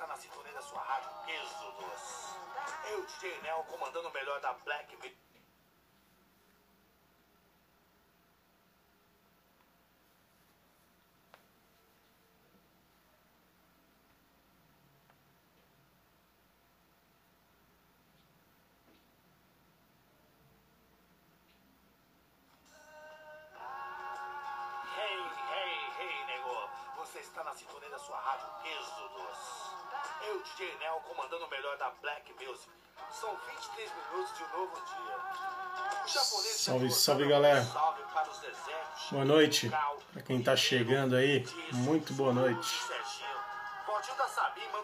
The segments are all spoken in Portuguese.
está na sintonia da sua rádio Êxodos. Eu, DJ Nel, comandando o melhor da Black Music. Salve, está salve, galera. para. Boa noite. Pra quem tá chegando aí, muito boa noite.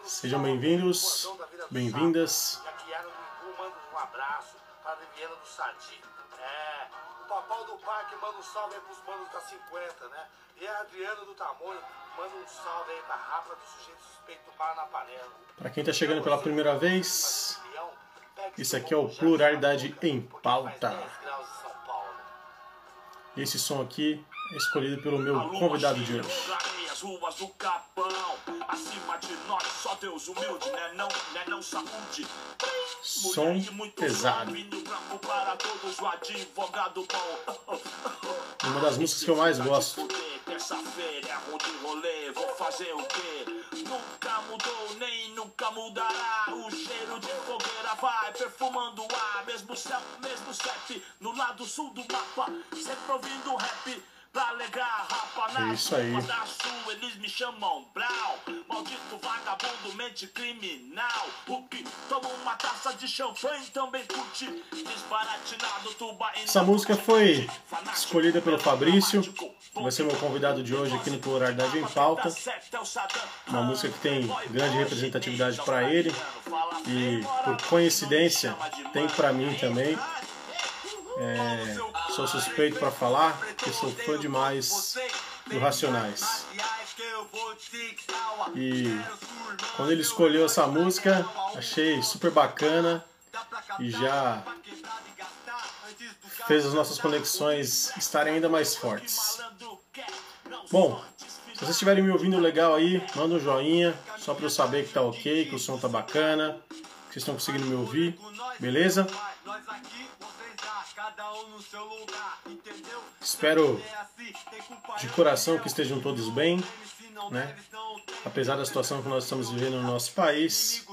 Sejam bem-vindos, bem-vindas. Um abraço para a Viviana do Sadi. É, o Papau do Parque manda um salve aí pros manos da 50, né? E a Adriana do Tamonho manda um salve aí pra do Sujeito Suspeito do. Pra quem tá chegando pela primeira vez, esse aqui é o Pluralidade em Pauta. Esse som aqui é escolhido pelo meu convidado de hoje. Acima de nós, só Deus humilde, né não, né não saúde. Som pesado. bom. Uma das músicas que eu mais gosto. Terça-feira é ruim de rolê, vou fazer o quê? Nunca mudou, nem nunca mudará. O cheiro de fogueira vai perfumando o ar. Mesmo céu, mesmo CEP, no lado sul do mapa. Sempre ouvindo rap. Na É isso aí. eles me chamam Brown. Maldito vagabundo, mente criminal. Toma uma taça de champanhe também curte. Desbaratinado, tuba Essa música foi escolhida pelo Fabrício, vai ser meu convidado de hoje aqui no Pluralidade em Pauta. Uma música que tem grande representatividade para ele e, por coincidência, tem para mim também. É, sou suspeito para falar, porque sou fã demais do Racionais. E quando ele escolheu essa música, achei super bacana e já fez as nossas conexões estarem ainda mais fortes. Bom, se vocês estiverem me ouvindo legal aí, manda um joinha, só para eu saber que tá ok, que o som tá bacana, que vocês estão conseguindo me ouvir, beleza? Espero de coração que estejam todos bem, né? Apesar da situação que nós estamos vivendo no nosso país,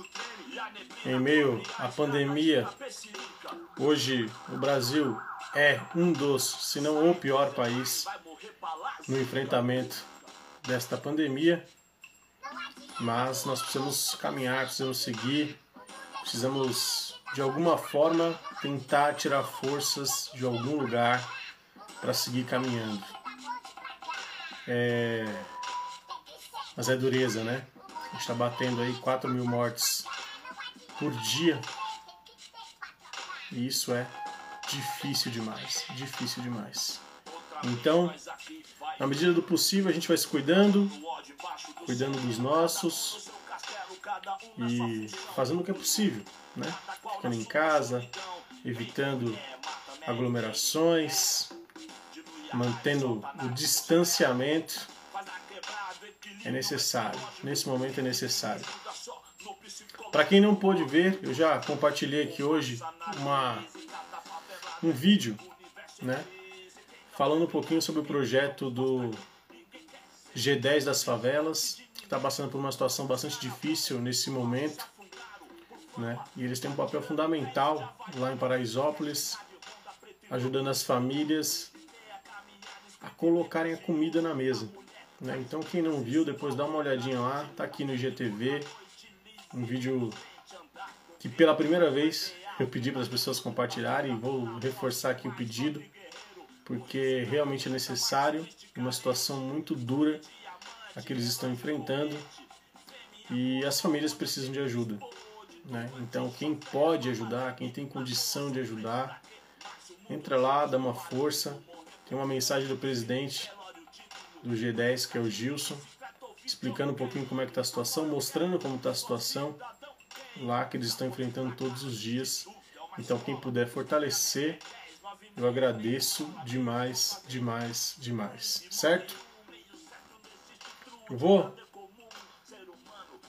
em meio à pandemia, hoje o Brasil é um dos, se não o pior país no enfrentamento desta pandemia. Mas nós precisamos caminhar, precisamos seguir, precisamos de alguma forma tentar tirar forças de algum lugar para seguir caminhando. É... Mas é dureza, né? A gente está batendo aí 4 mil mortes por dia. E isso é difícil demais, difícil demais. Então, na medida do possível, a gente vai se cuidando, cuidando dos nossos e fazendo o que é possível, né? Ficando em casa, evitando aglomerações, mantendo o distanciamento. É necessário, nesse momento é necessário. Para quem não pôde ver, eu já compartilhei aqui hoje uma, um vídeo, né? Falando um pouquinho sobre o projeto do G10 das favelas, que está passando por uma situação bastante difícil nesse momento. Né? E eles têm um papel fundamental lá em Paraisópolis, ajudando as famílias a colocarem a comida na mesa. Né? Então quem não viu, depois dá uma olhadinha lá, tá aqui no IGTV, um vídeo que pela primeira vez eu pedi para as pessoas compartilharem vou reforçar aqui o pedido, porque realmente é necessário, uma situação muito dura a que eles estão enfrentando e as famílias precisam de ajuda. Né? Então quem pode ajudar, quem tem condição de ajudar, entra lá, dá uma força. Tem uma mensagem do presidente do G10, que é o Gilson, explicando um pouquinho como é que está a situação, mostrando como está a situação lá que eles estão enfrentando todos os dias. Então quem puder fortalecer, eu agradeço demais, demais, demais, certo? Eu vou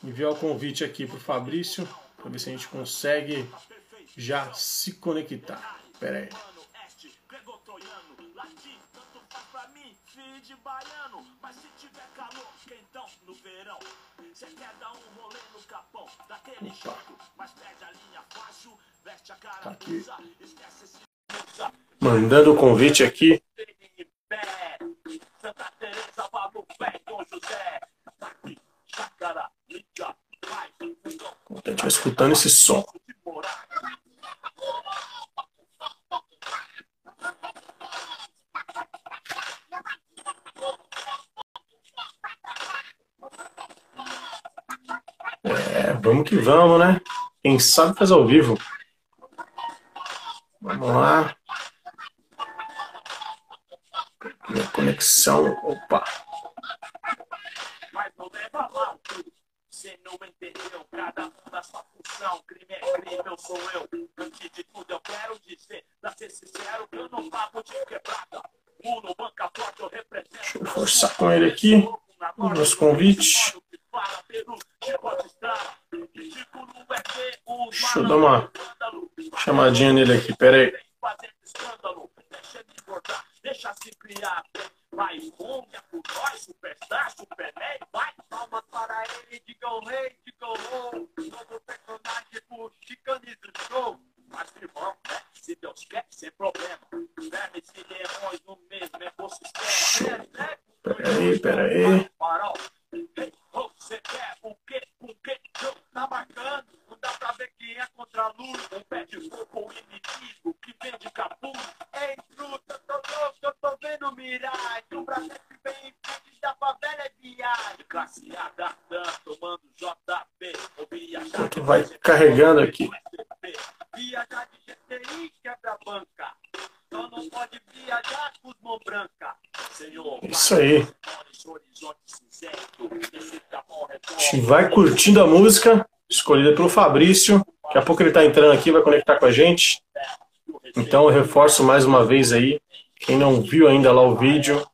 enviar o convite aqui pro Fabrício, para ver se a gente consegue já se conectar. Pera aí. tá esse Mandando o convite aqui. José, Chácara, Liga, Vai, escutando esse som. Vamos que vamos, né? Quem sabe faz ao vivo. Vamos lá. Minha conexão. Opa. Mas não leva mal. Você não entendeu cada um sua função. Crime é crime, eu sou eu. Antes de tudo, eu quero dizer, pra ser sincero, eu não pago de quebrada. Banca forte, eu represento. Deixa eu forçar com ele aqui. Meus convites. Deixa eu dar uma chamadinha nele aqui, pera vai curtindo a música escolhida pelo Fabrício. Daqui a pouco ele está entrando aqui, vai conectar com a gente. Então eu reforço mais uma vez aí. Quem não viu ainda lá o vídeo,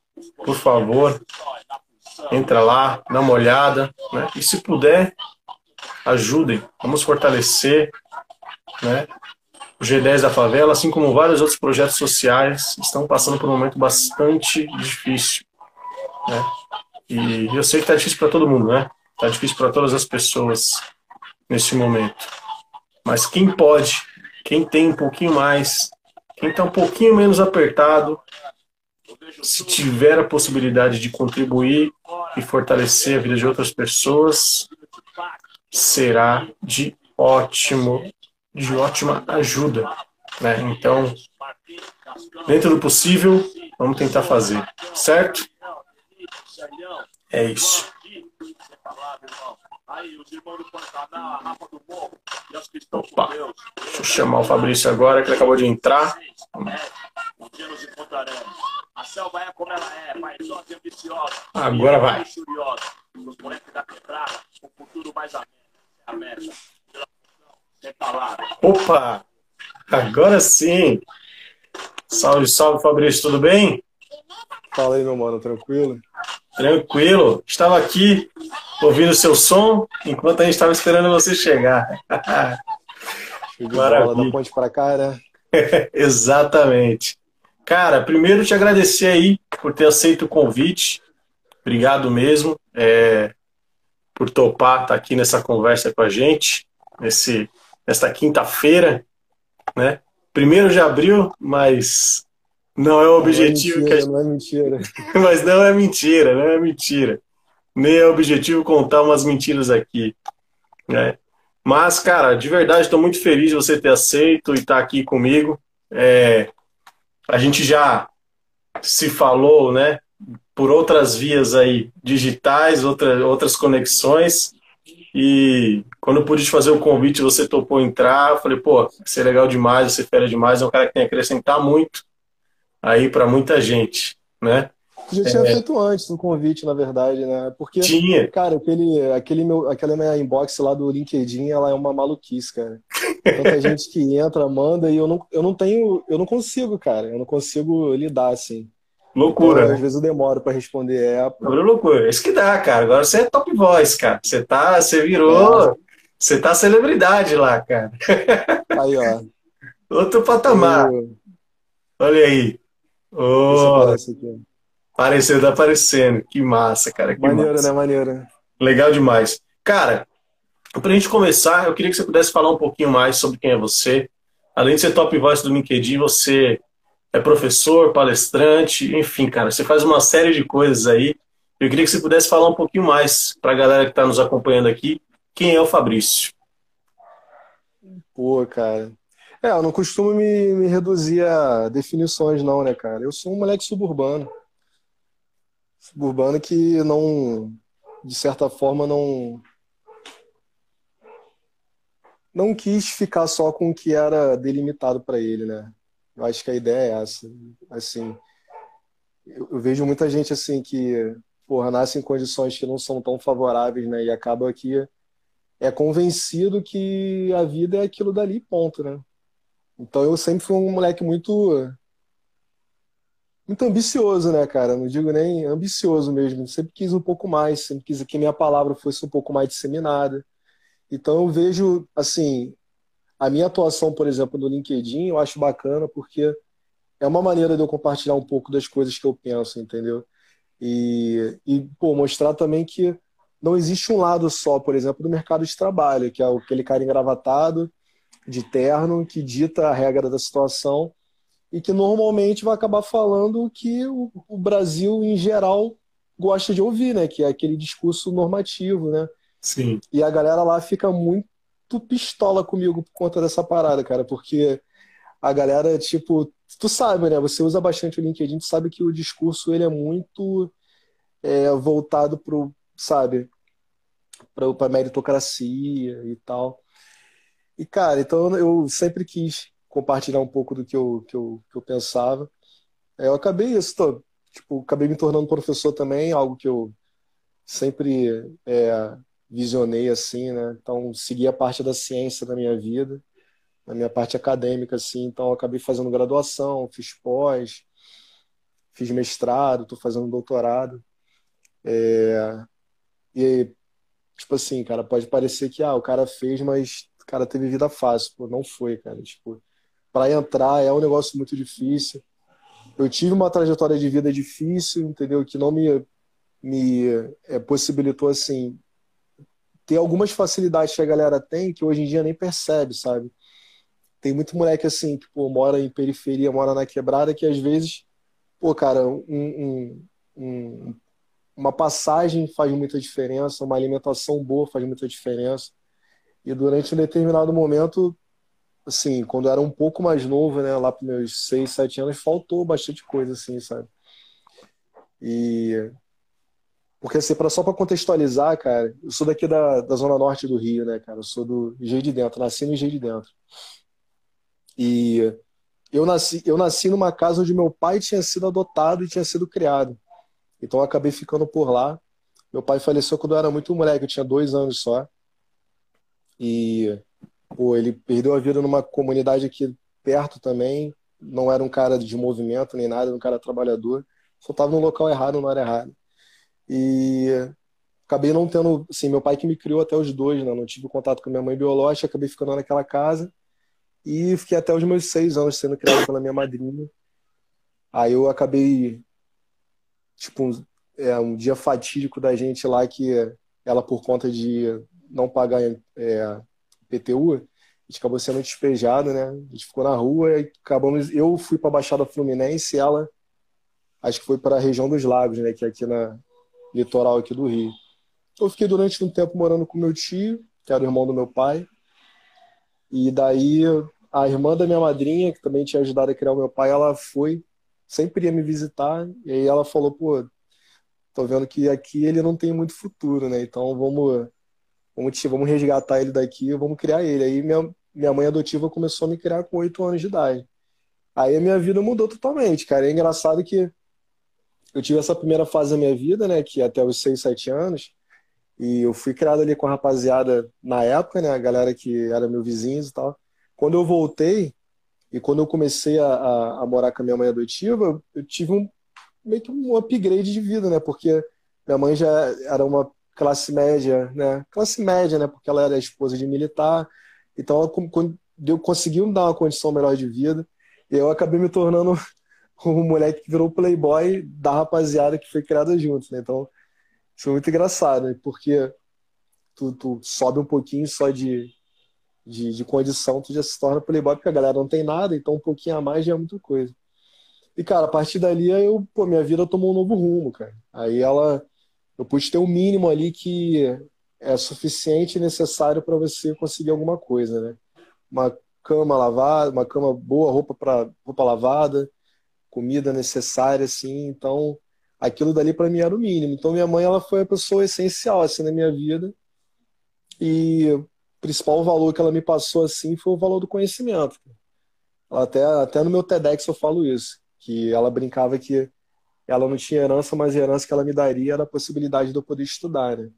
por favor, entra lá, dá uma olhada. Né? E se puder, ajudem. Vamos fortalecer né? o G10 da favela, assim como vários outros projetos sociais, estão passando por um momento bastante difícil. Né? E eu sei que está difícil para todo mundo, né? Está difícil para todas as pessoas nesse momento. Mas quem pode, quem tem um pouquinho mais, quem está um pouquinho menos apertado, se tiver a possibilidade de contribuir e fortalecer a vida de outras pessoas, será de ótimo, de ótima ajuda. Né? Então, dentro do possível, vamos tentar fazer, certo? É isso. Opa. Deixa eu chamar o Fabrício agora, que ele acabou de entrar. Agora vai. Opa! Agora sim! Salve, salve, Fabrício, tudo bem? Fala aí, meu mano, tranquilo? Tranquilo. Estava aqui ouvindo seu som enquanto a gente estava esperando você chegar. Maravilha. da ponte para cá, né? Exatamente. Cara, primeiro te agradecer aí por ter aceito o convite. Obrigado mesmo é, por topar estar tá aqui nessa conversa com a gente, nesse, nesta quinta-feira, né? Primeiro de abril, mas não é o objetivo não é mentira, que a... Não é mentira. Mas não é mentira, não é mentira. Nem é objetivo contar umas mentiras aqui. Né? Mas, cara, de verdade, estou muito feliz de você ter aceito e estar tá aqui comigo. É... A gente já se falou, né? Por outras vias aí digitais, outra, outras conexões. E quando eu pude te fazer o convite, você topou entrar. Eu falei, pô, você é legal demais, você é fera demais, é um cara que tem a acrescentar muito aí para muita gente, né? Já tinha é... feito antes um convite, na verdade, né? Porque, tinha. cara, aquele, aquele meu, aquela minha inbox lá do LinkedIn, ela é uma maluquice, cara. Tanta gente que entra, manda, e eu não, eu não tenho, eu não consigo, cara. Eu não consigo lidar, assim. Loucura. Então, às vezes eu demoro para responder. É, Loucura, loucura. Isso que dá, cara. Agora você é top voice, cara. Você tá, você virou, é. você tá celebridade lá, cara. Aí, ó. Outro patamar. Eu... Olha aí. Oh. Apareceu, tá aparecendo. Que massa, cara. Que maneiro, massa. né? Maneiro. Legal demais. Cara, pra gente começar, eu queria que você pudesse falar um pouquinho mais sobre quem é você. Além de ser top voice do LinkedIn, você é professor, palestrante, enfim, cara, você faz uma série de coisas aí. Eu queria que você pudesse falar um pouquinho mais para a galera que está nos acompanhando aqui. Quem é o Fabrício? Pô, cara. É, eu não costumo me, me reduzir a definições, não, né, cara? Eu sou um moleque suburbano. Suburbano que não, de certa forma, não. Não quis ficar só com o que era delimitado para ele, né? Eu acho que a ideia é essa. Assim, eu, vejo muita gente assim que, porra, nasce em condições que não são tão favoráveis, né? E acaba que é convencido que a vida é aquilo dali, ponto, né? Então eu sempre fui um moleque muito muito ambicioso, né, cara? Não digo nem ambicioso mesmo. Sempre quis um pouco mais, sempre quis que minha palavra fosse um pouco mais disseminada. Então eu vejo, assim, a minha atuação, por exemplo, no LinkedIn, eu acho bacana porque é uma maneira de eu compartilhar um pouco das coisas que eu penso, entendeu? E, e pô, mostrar também que não existe um lado só, por exemplo, do mercado de trabalho, que é aquele cara engravatado, de terno, que dita a regra da situação e que normalmente vai acabar falando o que o, o Brasil, em geral, gosta de ouvir, né? Que é aquele discurso normativo, né? Sim. E a galera lá fica muito pistola comigo por conta dessa parada, cara, porque a galera, tipo, tu sabe, né? Você usa bastante o LinkedIn, tu sabe que o discurso ele é muito é, voltado pro, sabe, pra meritocracia e tal. E, cara, então eu sempre quis compartilhar um pouco do que eu, que eu, que eu pensava. É, eu acabei isso, tô, tipo, acabei me tornando professor também, algo que eu sempre é, visionei assim, né? Então, segui a parte da ciência da minha vida, na minha parte acadêmica, assim. Então, acabei fazendo graduação, fiz pós, fiz mestrado, estou fazendo doutorado. É... E, tipo assim, cara, pode parecer que ah, o cara fez, mas cara teve vida fácil. Pô, não foi, cara. Tipo, para entrar é um negócio muito difícil. Eu tive uma trajetória de vida difícil, entendeu? Que não me, me é, possibilitou, assim, ter algumas facilidades que a galera tem que hoje em dia nem percebe, sabe? Tem muito moleque assim, que pô, mora em periferia, mora na quebrada, que às vezes, pô, cara, um, um, um, uma passagem faz muita diferença, uma alimentação boa faz muita diferença. E durante um determinado momento, assim, quando eu era um pouco mais novo, né, lá para meus 6, 7 anos, faltou bastante coisa, assim, sabe? E porque, assim, pra, só para contextualizar, cara, eu sou daqui da, da zona norte do Rio, né, cara? Eu sou do Engenho de Dentro, nasci no Engenho de Dentro. E eu nasci, eu nasci numa casa onde meu pai tinha sido adotado e tinha sido criado. Então eu acabei ficando por lá. Meu pai faleceu quando eu era muito moleque, eu tinha dois anos só. E, pô, ele perdeu a vida numa comunidade aqui perto também. Não era um cara de movimento nem nada, era um cara trabalhador. Só estava no local errado, não era errado. E acabei não tendo, assim, meu pai que me criou até os dois, né? Não tive contato com minha mãe biológica, acabei ficando naquela casa e fiquei até os meus seis anos sendo criado pela minha madrinha. Aí eu acabei, tipo, é, um dia fatídico da gente lá que ela, por conta de não pagar é, PTU, a gente acabou sendo despejado, né? A gente ficou na rua e acabamos. Eu fui para a Baixada Fluminense e ela, acho que foi para a região dos Lagos, né? Que é aqui na, litoral aqui do Rio. Eu fiquei durante um tempo morando com meu tio, que era o irmão do meu pai. E daí a irmã da minha madrinha, que também tinha ajudado a criar o meu pai, ela foi, sempre ia me visitar. E aí ela falou, pô, tô vendo que aqui ele não tem muito futuro, né? Então vamos, vamos, vamos resgatar ele daqui, vamos criar ele. Aí minha, minha mãe adotiva começou a me criar com oito anos de idade. Aí a minha vida mudou totalmente, cara. É engraçado que eu tive essa primeira fase da minha vida, né, que até os 6, 7 anos, e eu fui criado ali com a rapaziada na época, né, a galera que era meu vizinhos e tal. Quando eu voltei, e quando eu comecei a, a, a morar com a minha mãe adotiva, eu tive um, meio que um upgrade de vida, né? Porque minha mãe já era uma classe média, né? Classe média, né? Porque ela era esposa de militar. Então ela conseguiu dar uma condição melhor de vida. E eu acabei me tornando um moleque que virou playboy da rapaziada que foi criada junto, né? Então, isso é muito engraçado, né? Porque tu, tu sobe um pouquinho só de, de, de, condição, tu já se torna playboy, porque a galera não tem nada, então um pouquinho a mais já é muita coisa. E, cara, a partir dali, eu, pô, minha vida tomou um novo rumo, cara. Aí ela, eu pude ter um mínimo ali que é suficiente e necessário para você conseguir alguma coisa, né? Uma cama lavada, uma cama boa, roupa para roupa lavada, comida necessária, assim. Então, aquilo dali para mim era o mínimo. Então, minha mãe, ela foi a pessoa essencial, assim, na minha vida. E o principal valor que ela me passou, assim, foi o valor do conhecimento. Até, até no meu TEDx eu falo isso, que ela brincava que ela não tinha herança, mas a herança que ela me daria era a possibilidade de eu poder estudar, né?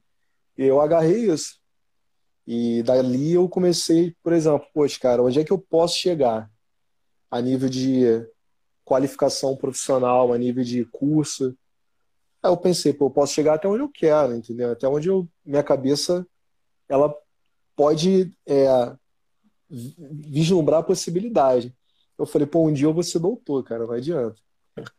E eu agarrei isso. E dali eu comecei, por exemplo, poxa, cara, onde é que eu posso chegar a nível de qualificação profissional, a nível de curso? Aí eu pensei, pô, eu posso chegar até onde eu quero, entendeu? Até onde eu, minha cabeça ela pode é, vislumbrar a possibilidade. Eu falei, pô, um dia eu vou ser doutor, cara, não adianta.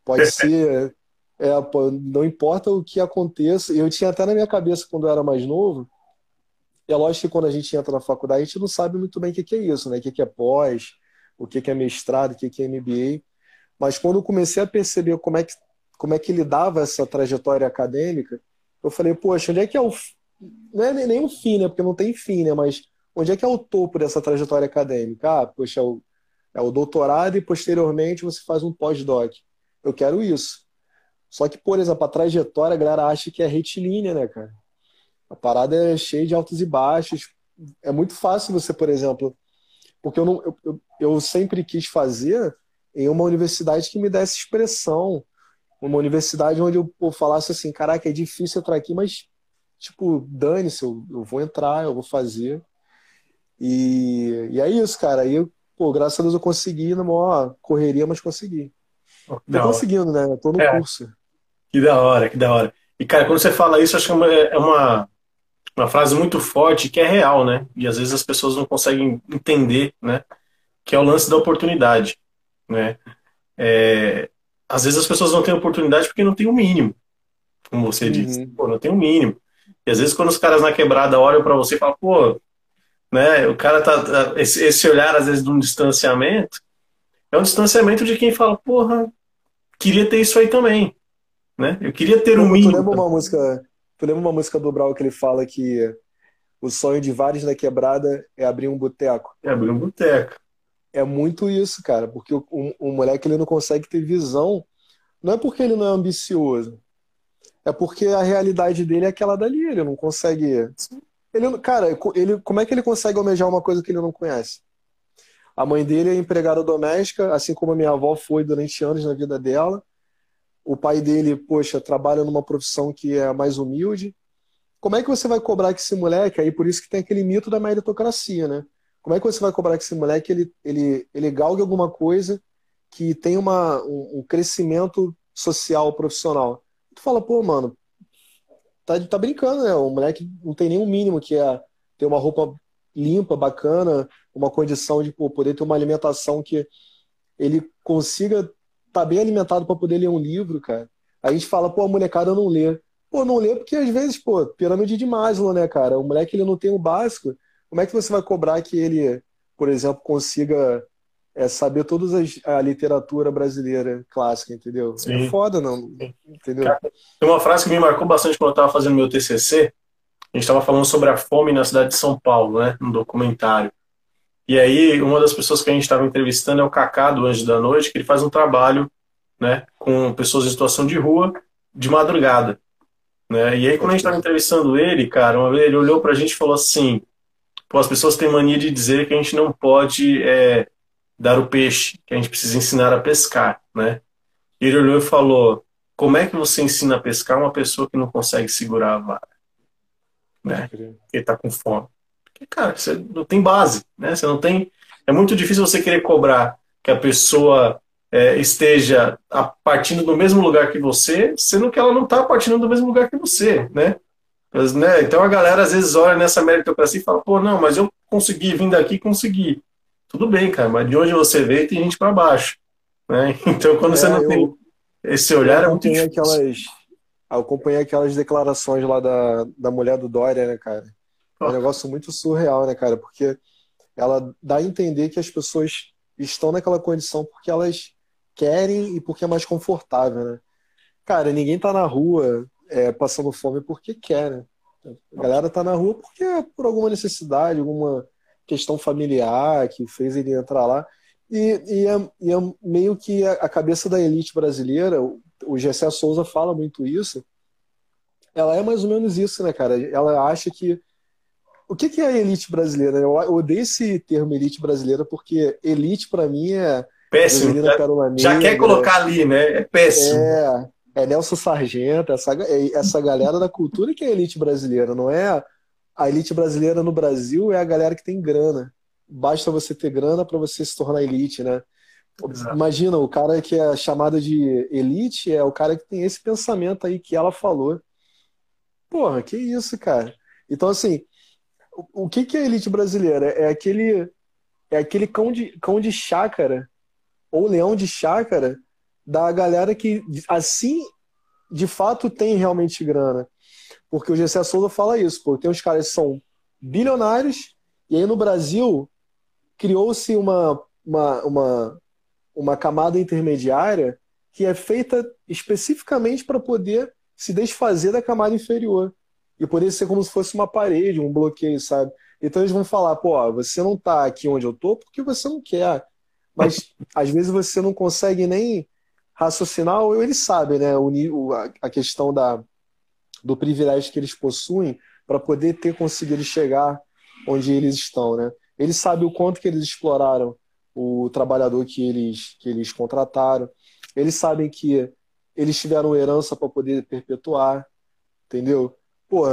Pode ser, é, pô, não importa o que aconteça. Eu tinha até na minha cabeça quando eu era mais novo, é lógico que quando a gente entra na faculdade, a gente não sabe muito bem o que é isso, né? O que é pós, o que é mestrado, o que é MBA. Mas quando eu comecei a perceber como é que, como é que lidava essa trajetória acadêmica, eu falei, poxa, onde é que é o. Não é nem o fim, né? Porque não tem fim, né? Mas onde é que é o topo dessa trajetória acadêmica? Ah, poxa, é o, é o doutorado e posteriormente você faz um pós-doc. Eu quero isso. Só que, por exemplo, a trajetória, a galera acha que é retilínea, né, cara? A parada é cheia de altos e baixos. É muito fácil você, por exemplo, porque eu, não, eu, eu, eu sempre quis fazer em uma universidade que me desse expressão, uma universidade onde eu falasse assim, caraca, é difícil entrar aqui, mas tipo, dane-se, eu, eu, vou entrar, eu vou fazer. E, e é isso, cara. Aí, pô, graças a Deus eu consegui, na maior correria, mas consegui. Tô conseguindo, né? tô no é. curso. Que da hora, que da hora. E, cara, quando você fala isso, acho que é uma, é uma frase muito forte que é real, né? E às vezes as pessoas não conseguem entender, né? Que é o lance da oportunidade, né? É, às vezes as pessoas não têm oportunidade porque não tem o mínimo, como você uhum. disse. Pô, não tem o mínimo. E às vezes quando os caras na quebrada olham para você e falam, pô, né? O cara tá, tá esse, esse olhar às vezes de um distanciamento é um distanciamento de quem fala, porra, queria ter isso aí também, né? Eu queria ter um mínimo. Tu lembra uma música Tu lembra uma música do Brau que ele fala que o sonho de vários na quebrada é abrir um boteco? É abrir um boteco. É muito isso, cara, porque o, o, o, moleque ele não consegue ter visão. Não é porque ele não é ambicioso, é porque a realidade dele é aquela dali. Ele não consegue. Ele, cara, ele, como é que ele consegue almejar uma coisa que ele não conhece? A mãe dele é empregada doméstica, assim como a minha avó foi durante anos na vida dela o pai dele, poxa, trabalha numa profissão que é mais humilde. Como é que você vai cobrar que esse moleque, aí por isso que tem aquele mito da meritocracia, né? Como é que você vai cobrar que esse moleque ele, ele, ele galgue alguma coisa que tem uma, um, um crescimento social, profissional? Tu fala, pô, mano, tá, tá brincando, né? O moleque não tem nenhum mínimo que é ter uma roupa limpa, bacana, uma condição de pô, poder ter uma alimentação que ele consiga tá bem alimentado para poder ler um livro, cara. A gente fala, pô, a molecada não lê. Pô, não lê porque às vezes, pô, pirâmide de Maslow, né, cara? O moleque ele não tem o básico. Como é que você vai cobrar que ele, por exemplo, consiga é, saber toda a literatura brasileira clássica, entendeu? É Sim. É foda, não. Entendeu? Cara, tem uma frase que me marcou bastante quando eu estava fazendo meu TCC. A gente estava falando sobre a fome na cidade de São Paulo, né? Um documentário. E aí, uma das pessoas que a gente estava entrevistando é o Cacá, do Anjo da Noite, que ele faz um trabalho né, com pessoas em situação de rua de madrugada. Né? E aí, quando a gente estava entrevistando ele, cara, uma vez ele olhou para a gente e falou assim: Pô, as pessoas têm mania de dizer que a gente não pode é, dar o peixe, que a gente precisa ensinar a pescar. Né? E ele olhou e falou: Como é que você ensina a pescar uma pessoa que não consegue segurar a vara? Né? Ele está com fome. Porque, cara, você não tem base, né? Você não tem. É muito difícil você querer cobrar que a pessoa é, esteja a, partindo do mesmo lugar que você, sendo que ela não está partindo do mesmo lugar que você, né? Mas, né? Então a galera às vezes olha nessa meritocracia e fala, pô, não, mas eu consegui vir daqui, consegui. Tudo bem, cara, mas de onde você veio tem gente para baixo, né? Então quando é, você não eu, tem esse olhar é muito difícil. Aquelas, eu acompanhei aquelas declarações lá da, da mulher do Dória, né, cara? É um negócio muito surreal, né, cara? Porque ela dá a entender que as pessoas estão naquela condição porque elas querem e porque é mais confortável, né? Cara, ninguém tá na rua é, passando fome porque quer, né? A galera tá na rua porque é por alguma necessidade, alguma questão familiar que fez ele entrar lá. E, e, é, e é, meio que a, cabeça da elite brasileira, o, o Gessé Souza fala muito isso, ela é mais ou menos isso, né, cara? Ela acha que. O que, que é a elite brasileira? Eu odeio esse termo elite brasileira porque elite, para mim, é. Péssimo. Já, já, quer colocar ali, né? É péssimo. É, é Nelson Sargento, essa, é, essa galera da cultura que é a elite brasileira, não é? A elite brasileira no Brasil é a galera que tem grana. Basta você ter grana para você se tornar elite, né? Imagina, o cara que é chamado de elite é o cara que tem esse pensamento aí que ela falou. Porra, que isso, cara. Então, assim, o, o que, que é elite brasileira? É aquele, é aquele cão de, cão de chácara ou leão de chácara da galera que, assim, de fato tem realmente grana. Porque o Gessé Souza fala isso, porque tem uns caras que são bilionários, e aí no Brasil criou-se uma, uma, uma, uma camada intermediária que é feita especificamente para poder se desfazer da camada inferior. E poder ser como se fosse uma parede, um bloqueio, sabe? Então eles vão falar, pô, você não está aqui onde eu tô porque você não quer. Mas às vezes você não consegue nem raciocinar, ou eles sabem, né? O, a questão da, do privilégio que eles possuem para poder ter conseguido chegar onde eles estão, né? Eles sabem o quanto que eles exploraram o trabalhador que eles, que eles contrataram. Eles sabem que eles tiveram herança para poder perpetuar, entendeu? Pô,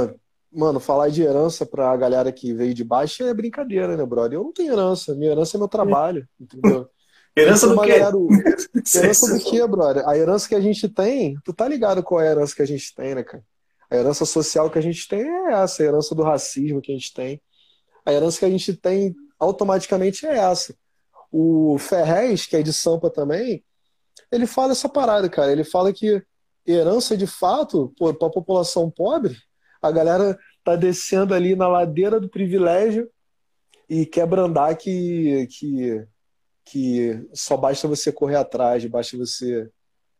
mano, falar de herança para a galera que veio de baixo é brincadeira, né, brother? Eu não tenho herança, minha herança é meu trabalho, entendeu? Herança do quê? Herança do quê, brother? A herança que a gente tem, tu tá ligado qual é a herança que a gente tem, né, cara? A herança social que a gente tem é essa, a herança do racismo que a gente tem. A herança que a gente tem automaticamente é essa. O Ferrez, que é de Sampa também, ele fala essa parada, cara. Ele fala que herança de fato, para a população pobre, a galera tá descendo ali na ladeira do privilégio e quer brandar que, que que só basta você correr atrás, basta você.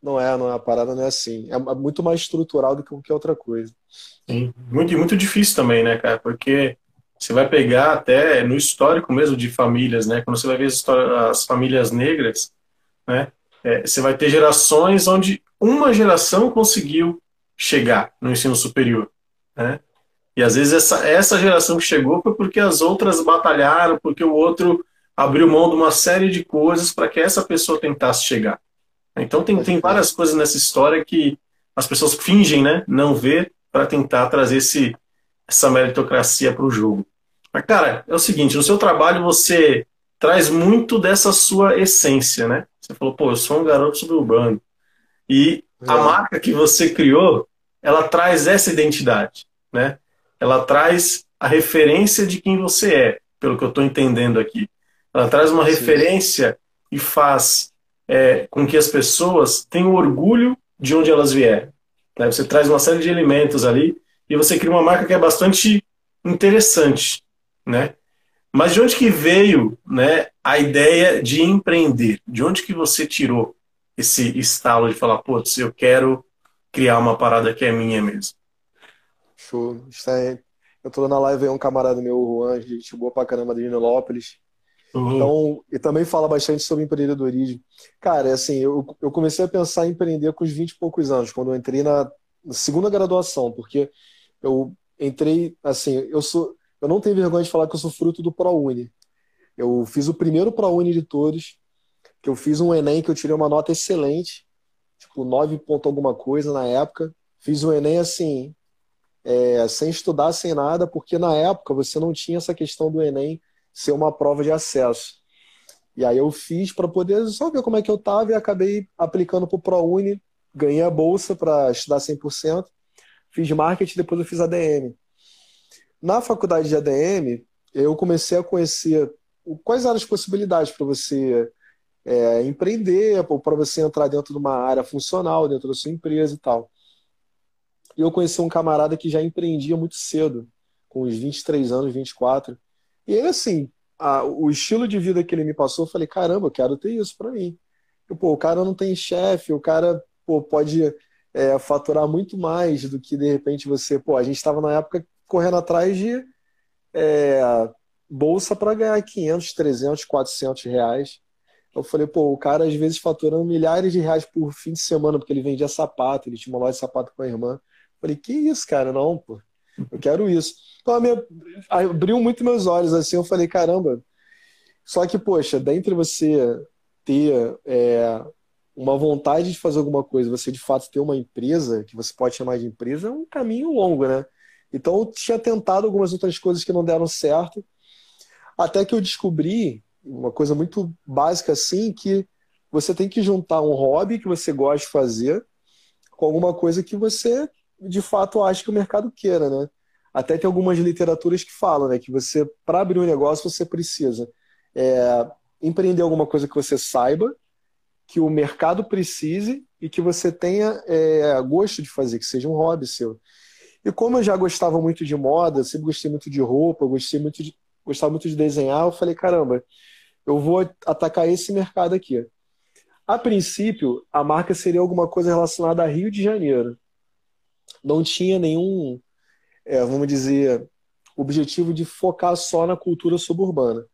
Não é, não é, a parada não é assim. É muito mais estrutural do que qualquer outra coisa. Sim, muito, muito difícil também, né, cara? Porque você vai pegar até no histórico mesmo de famílias, né? Quando você vai ver as, as famílias negras, né? É, você vai ter gerações onde uma geração conseguiu chegar no ensino superior, né? E às vezes essa, essa geração que chegou foi porque as outras batalharam, porque o outro abriu mão de uma série de coisas para que essa pessoa tentasse chegar. Então tem, tem várias coisas nessa história que as pessoas fingem né, não ver para tentar trazer esse, essa meritocracia para o jogo. Mas, cara, é o seguinte, no seu trabalho você traz muito dessa sua essência, né? Você falou, pô, eu sou um garoto suburbano. E a marca que você criou, ela traz essa identidade, né? Ela traz a referência de quem você é, pelo que eu estou entendendo aqui. Ela traz uma Sim. referência e faz é, com que as pessoas tenham orgulho de onde elas vieram. Né? Você traz uma série de elementos ali e você cria uma marca que é bastante interessante, né? Mas de onde que veio, né, a ideia de empreender? De onde que você tirou esse estalo de falar, putz, eu quero criar uma parada que é minha mesmo? Show. É... Eu tô na live aí um camarada meu, o Juan, gente boa pra caramba de Nilópolis. Uhum. Então, e também fala bastante sobre empreendedorismo. Cara, é assim, eu, eu comecei a pensar em empreender com os 20 e poucos anos, quando eu entrei na, segunda graduação, porque eu entrei, assim, eu sou, eu não tenho vergonha de falar que eu sou fruto do ProUni. Eu fiz o primeiro ProUni de todos, que eu fiz um Enem que eu tirei uma nota excelente, tipo 9 ponto alguma coisa na época. Fiz o Enem assim, é, sem estudar, sem nada, porque na época você não tinha essa questão do Enem ser uma prova de acesso. E aí eu fiz para poder só ver como é que eu tava e acabei aplicando para o ProUni, ganhei a bolsa para estudar 100%, fiz marketing, depois eu fiz ADM. Na faculdade de ADM, eu comecei a conhecer quais eram as possibilidades para você é, empreender, para você entrar dentro de uma área funcional, dentro da sua empresa e tal. E eu conheci um camarada que já empreendia muito cedo, com uns 23 anos, 24. E ele, assim, a, o estilo de vida que ele me passou, eu falei, caramba, eu quero ter isso para mim. Eu, pô, o cara não tem chefe, o cara pô, pode é, faturar muito mais do que, de repente, você... Pô, a gente estava na época correndo atrás de é, bolsa para ganhar 500, 300, 400 reais. Eu falei, pô, o cara às vezes faturando milhares de reais por fim de semana, porque ele vendia sapato, ele tinha uma loja de sapato com a irmã. Eu falei, que isso, cara? Não, pô, eu quero isso. Então, minha... abriu muito meus olhos, assim, eu falei, caramba. Só que, poxa, dentre você ter é, uma vontade de fazer alguma coisa, você de fato ter uma empresa, que você pode chamar de empresa, é um caminho longo, né? Então, eu tinha tentado algumas outras coisas que não deram certo, até que eu descobri uma coisa muito básica assim, que você tem que juntar um hobby que você gosta de fazer com alguma coisa que você de fato acha que o mercado queira, né? Até tem algumas literaturas que falam, né, que você para abrir um negócio você precisa é, empreender alguma coisa que você saiba, que o mercado precise e que você tenha é, gosto de fazer, que seja um hobby seu. E como eu já gostava muito de moda, sempre gostei muito de roupa, gostei muito de, gostava muito de desenhar, eu falei, caramba, eu vou atacar esse mercado aqui. A princípio, a marca seria alguma coisa relacionada a Rio de Janeiro. Não tinha nenhum, é, vamos dizer, objetivo de focar só na cultura suburbana.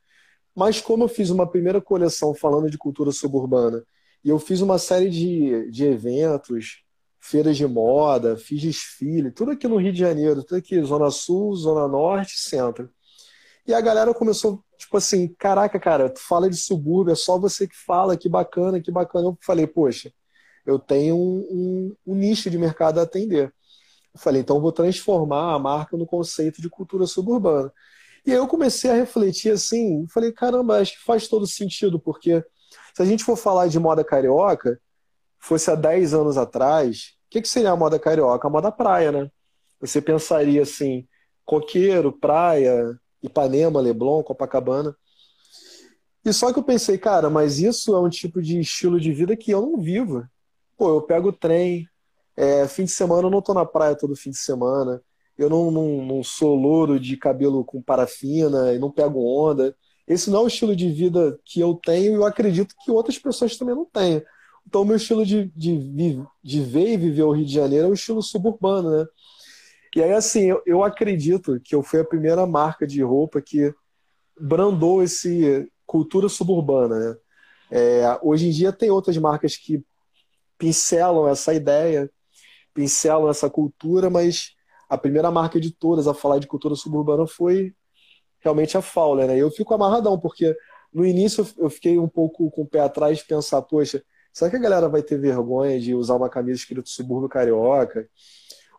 Mas como eu fiz uma primeira coleção falando de cultura suburbana, e eu fiz uma série de, de eventos, feiras de moda, fiz desfile, tudo aqui no Rio de Janeiro, tudo aqui, Zona Sul, Zona Norte, Centro. E a galera começou, tipo assim, caraca, cara, tu fala de subúrbio, é só você que fala, que bacana, que bacana. Eu falei, poxa, eu tenho um, um, um nicho de mercado a atender. Eu falei, então eu vou transformar a marca no conceito de cultura suburbana. E aí eu comecei a refletir assim, falei, caramba, acho que faz todo sentido, porque se a gente for falar de moda carioca, fosse há 10 anos atrás, o que, que seria a moda carioca? A moda praia, né? Você pensaria assim, coqueiro, praia, Ipanema, Leblon, Copacabana. E só que eu pensei, cara, mas isso é um tipo de estilo de vida que eu não vivo. Pô, eu pego o trem, é, fim de semana eu não tô na praia todo fim de semana, eu não, não, não sou louro de cabelo com parafina e não pego onda. Esse não é o estilo de vida que eu tenho e eu acredito que outras pessoas também não têm. Então, o meu estilo de, de, de ver e viver o Rio de Janeiro é o estilo suburbano, né? E aí, assim, eu, eu acredito que eu fui a primeira marca de roupa que brandou esse cultura suburbana, né? É, hoje em dia tem outras marcas que pincelam essa ideia, pincelam essa cultura, mas a primeira marca de todas a falar de cultura suburbana foi realmente a Fowler, né? Eu fico amarradão, porque no início eu fiquei um pouco com o pé atrás de pensar, poxa, será que a galera vai ter vergonha de usar uma camisa escrito subúrbio carioca?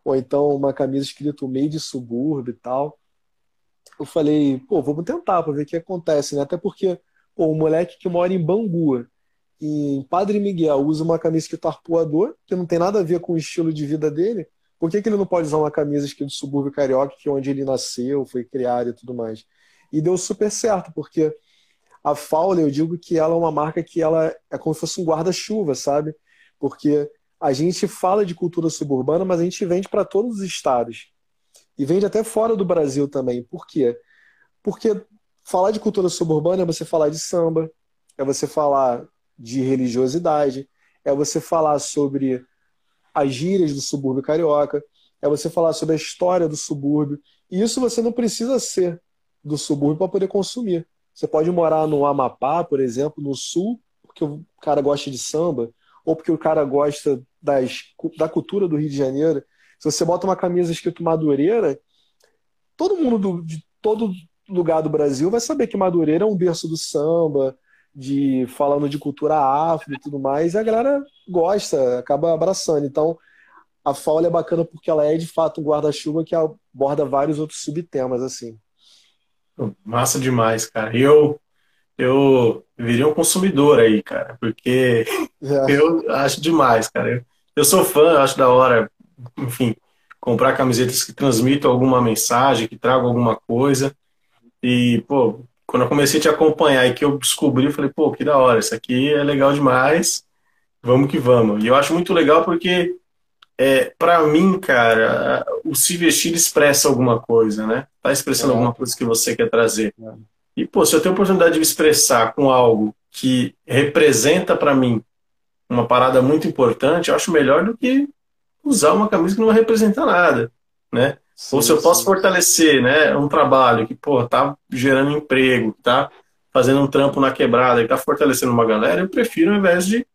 ou então uma camisa escrito meio de subúrbio e tal. Eu falei, pô, vamos tentar para ver o que acontece, né? Até porque, pô, o moleque que mora em Bangu, em Padre Miguel, usa uma camisa escrito arpoador, que não tem nada a ver com o estilo de vida dele. Por que, que ele não pode usar uma camisa escrito subúrbio carioca, que é onde ele nasceu, foi criado e tudo mais? E deu super certo, porque a Fowler, eu digo que ela é uma marca que ela é como se fosse um guarda-chuva, sabe? Porque a gente fala de cultura suburbana, mas a gente vende para todos os estados. E vende até fora do Brasil também. Por quê? Porque falar de cultura suburbana é você falar de samba, é você falar de religiosidade, é você falar sobre as gírias do subúrbio carioca, é você falar sobre a história do subúrbio. E isso você não precisa ser do subúrbio para poder consumir. Você pode morar no Amapá, por exemplo, no sul, porque o cara gosta de samba, ou porque o cara gosta das, da cultura do Rio de Janeiro. Se você bota uma camisa escrito Madureira, todo mundo do, de todo lugar do Brasil vai saber que Madureira é um berço do samba, de falando de cultura afro e tudo mais, e a galera gosta, acaba abraçando. Então, a Faula é bacana porque ela é de fato um guarda-chuva que aborda vários outros subtemas assim. Massa demais, cara. Eu eu viria um consumidor aí, cara, porque é. eu acho demais, cara. Eu, eu sou fã, acho da hora, enfim, comprar camisetas que transmitam alguma mensagem, que tragam alguma coisa. E, pô, quando eu comecei a te acompanhar e que eu descobri, eu falei, pô, que da hora, isso aqui é legal demais, vamos que vamos. E eu acho muito legal porque, é, para mim, cara, o se vestir expressa alguma coisa, né? Tá expressando é. alguma coisa que você quer trazer. É. E, pô, se eu tenho a oportunidade de me expressar com algo que representa para mim uma parada muito importante, eu acho melhor do que usar uma camisa que não representa nada, né? Sim, Ou se eu posso sim. fortalecer, né, um trabalho que, pô, tá gerando emprego, tá fazendo um trampo na quebrada e tá fortalecendo uma galera, eu prefiro ao invés de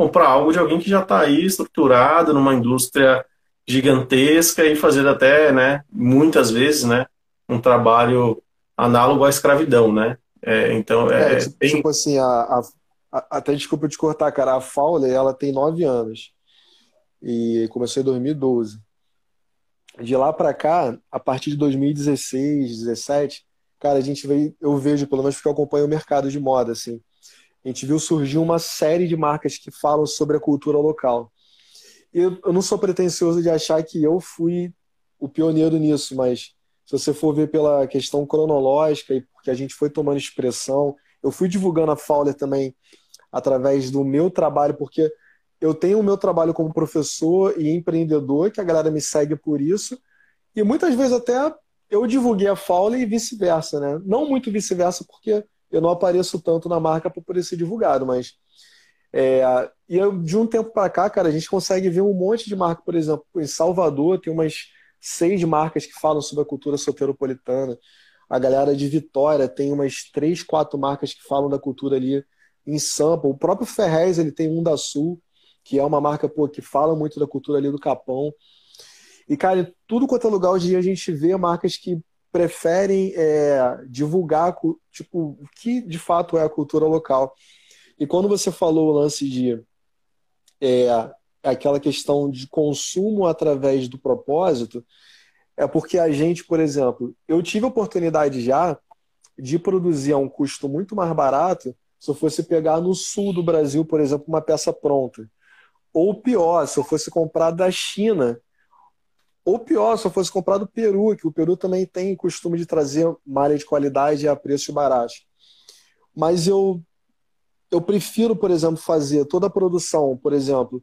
comprar algo de alguém que já está aí estruturado numa indústria gigantesca e fazer até, né, muitas vezes, né, um trabalho análogo à escravidão, né? É, então é, é tipo, bem... tipo, assim, a, a, a, até desculpa te cortar, cara, a Fowler, ela tem nove anos e começou em 2012. De lá para cá, a partir de 2016, 17, cara, a gente veio, eu vejo, pelo menos porque eu acompanho o mercado de moda, assim, a gente viu surgir uma série de marcas que falam sobre a cultura local. Eu, eu não sou pretensioso de achar que eu fui o pioneiro nisso, mas se você for ver pela questão cronológica e porque a gente foi tomando expressão, eu fui divulgando a Fowler também através do meu trabalho, porque eu tenho o meu trabalho como professor e empreendedor, que a galera me segue por isso, e muitas vezes até eu divulguei a Fowler e vice-versa, né? Não muito vice-versa, porque eu não apareço tanto na marca para poder ser divulgado, mas é, e eu, de um tempo para cá, cara, a gente consegue ver um monte de marca, por exemplo, em Salvador tem umas seis marcas que falam sobre a cultura soteropolitana. A galera de Vitória tem umas três, quatro marcas que falam da cultura ali em Sampa. O próprio Ferrez ele tem um da Sul, que é uma marca pô, que fala muito da cultura ali do Capão. E, cara, tudo quanto é lugar hoje a gente vê marcas que preferem é, divulgar tipo, o que de fato é a cultura local. E quando você falou o lance de é, aquela questão de consumo através do propósito, é porque a gente, por exemplo, eu tive a oportunidade já de produzir a um custo muito mais barato se eu fosse pegar no sul do Brasil, por exemplo, uma peça pronta. Ou pior, se eu fosse comprar da China. Ou pior, se eu fosse comprar do Peru, que o Peru também tem costume de trazer malha de qualidade a preços baratos. Mas eu, eu prefiro, por exemplo, fazer toda a produção, por exemplo,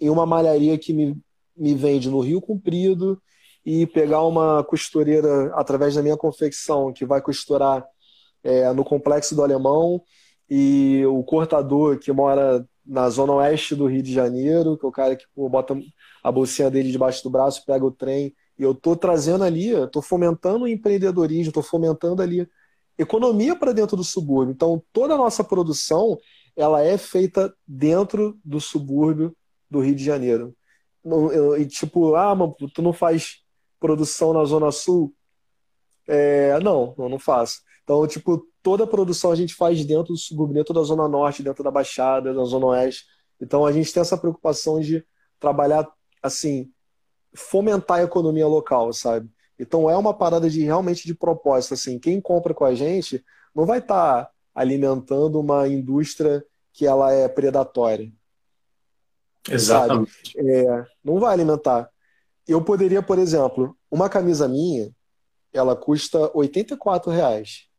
em uma malharia que me, me vende no Rio Comprido e pegar uma costureira através da minha confecção que vai costurar é, no Complexo do Alemão e o cortador que mora na zona oeste do Rio de Janeiro, que é o cara que pô, bota a bolsinha dele debaixo do braço, pega o trem. E eu estou trazendo ali, estou fomentando o empreendedorismo, estou fomentando ali economia para dentro do subúrbio. Então, toda a nossa produção ela é feita dentro do subúrbio do Rio de Janeiro. E tipo, ah, mano, tu não faz produção na Zona Sul? É, não, eu não faço. Então, tipo, toda a produção a gente faz dentro do subúrbio, dentro da Zona Norte, dentro da Baixada, da Zona Oeste. Então, a gente tem essa preocupação de trabalhar, assim, fomentar a economia local, sabe? Então, é uma parada de realmente de propósito, assim. Quem compra com a gente não vai estar tá alimentando uma indústria que ela é predatória. Exatamente. É, não vai alimentar. Eu poderia, por exemplo, uma camisa minha, ela custa 84 reais.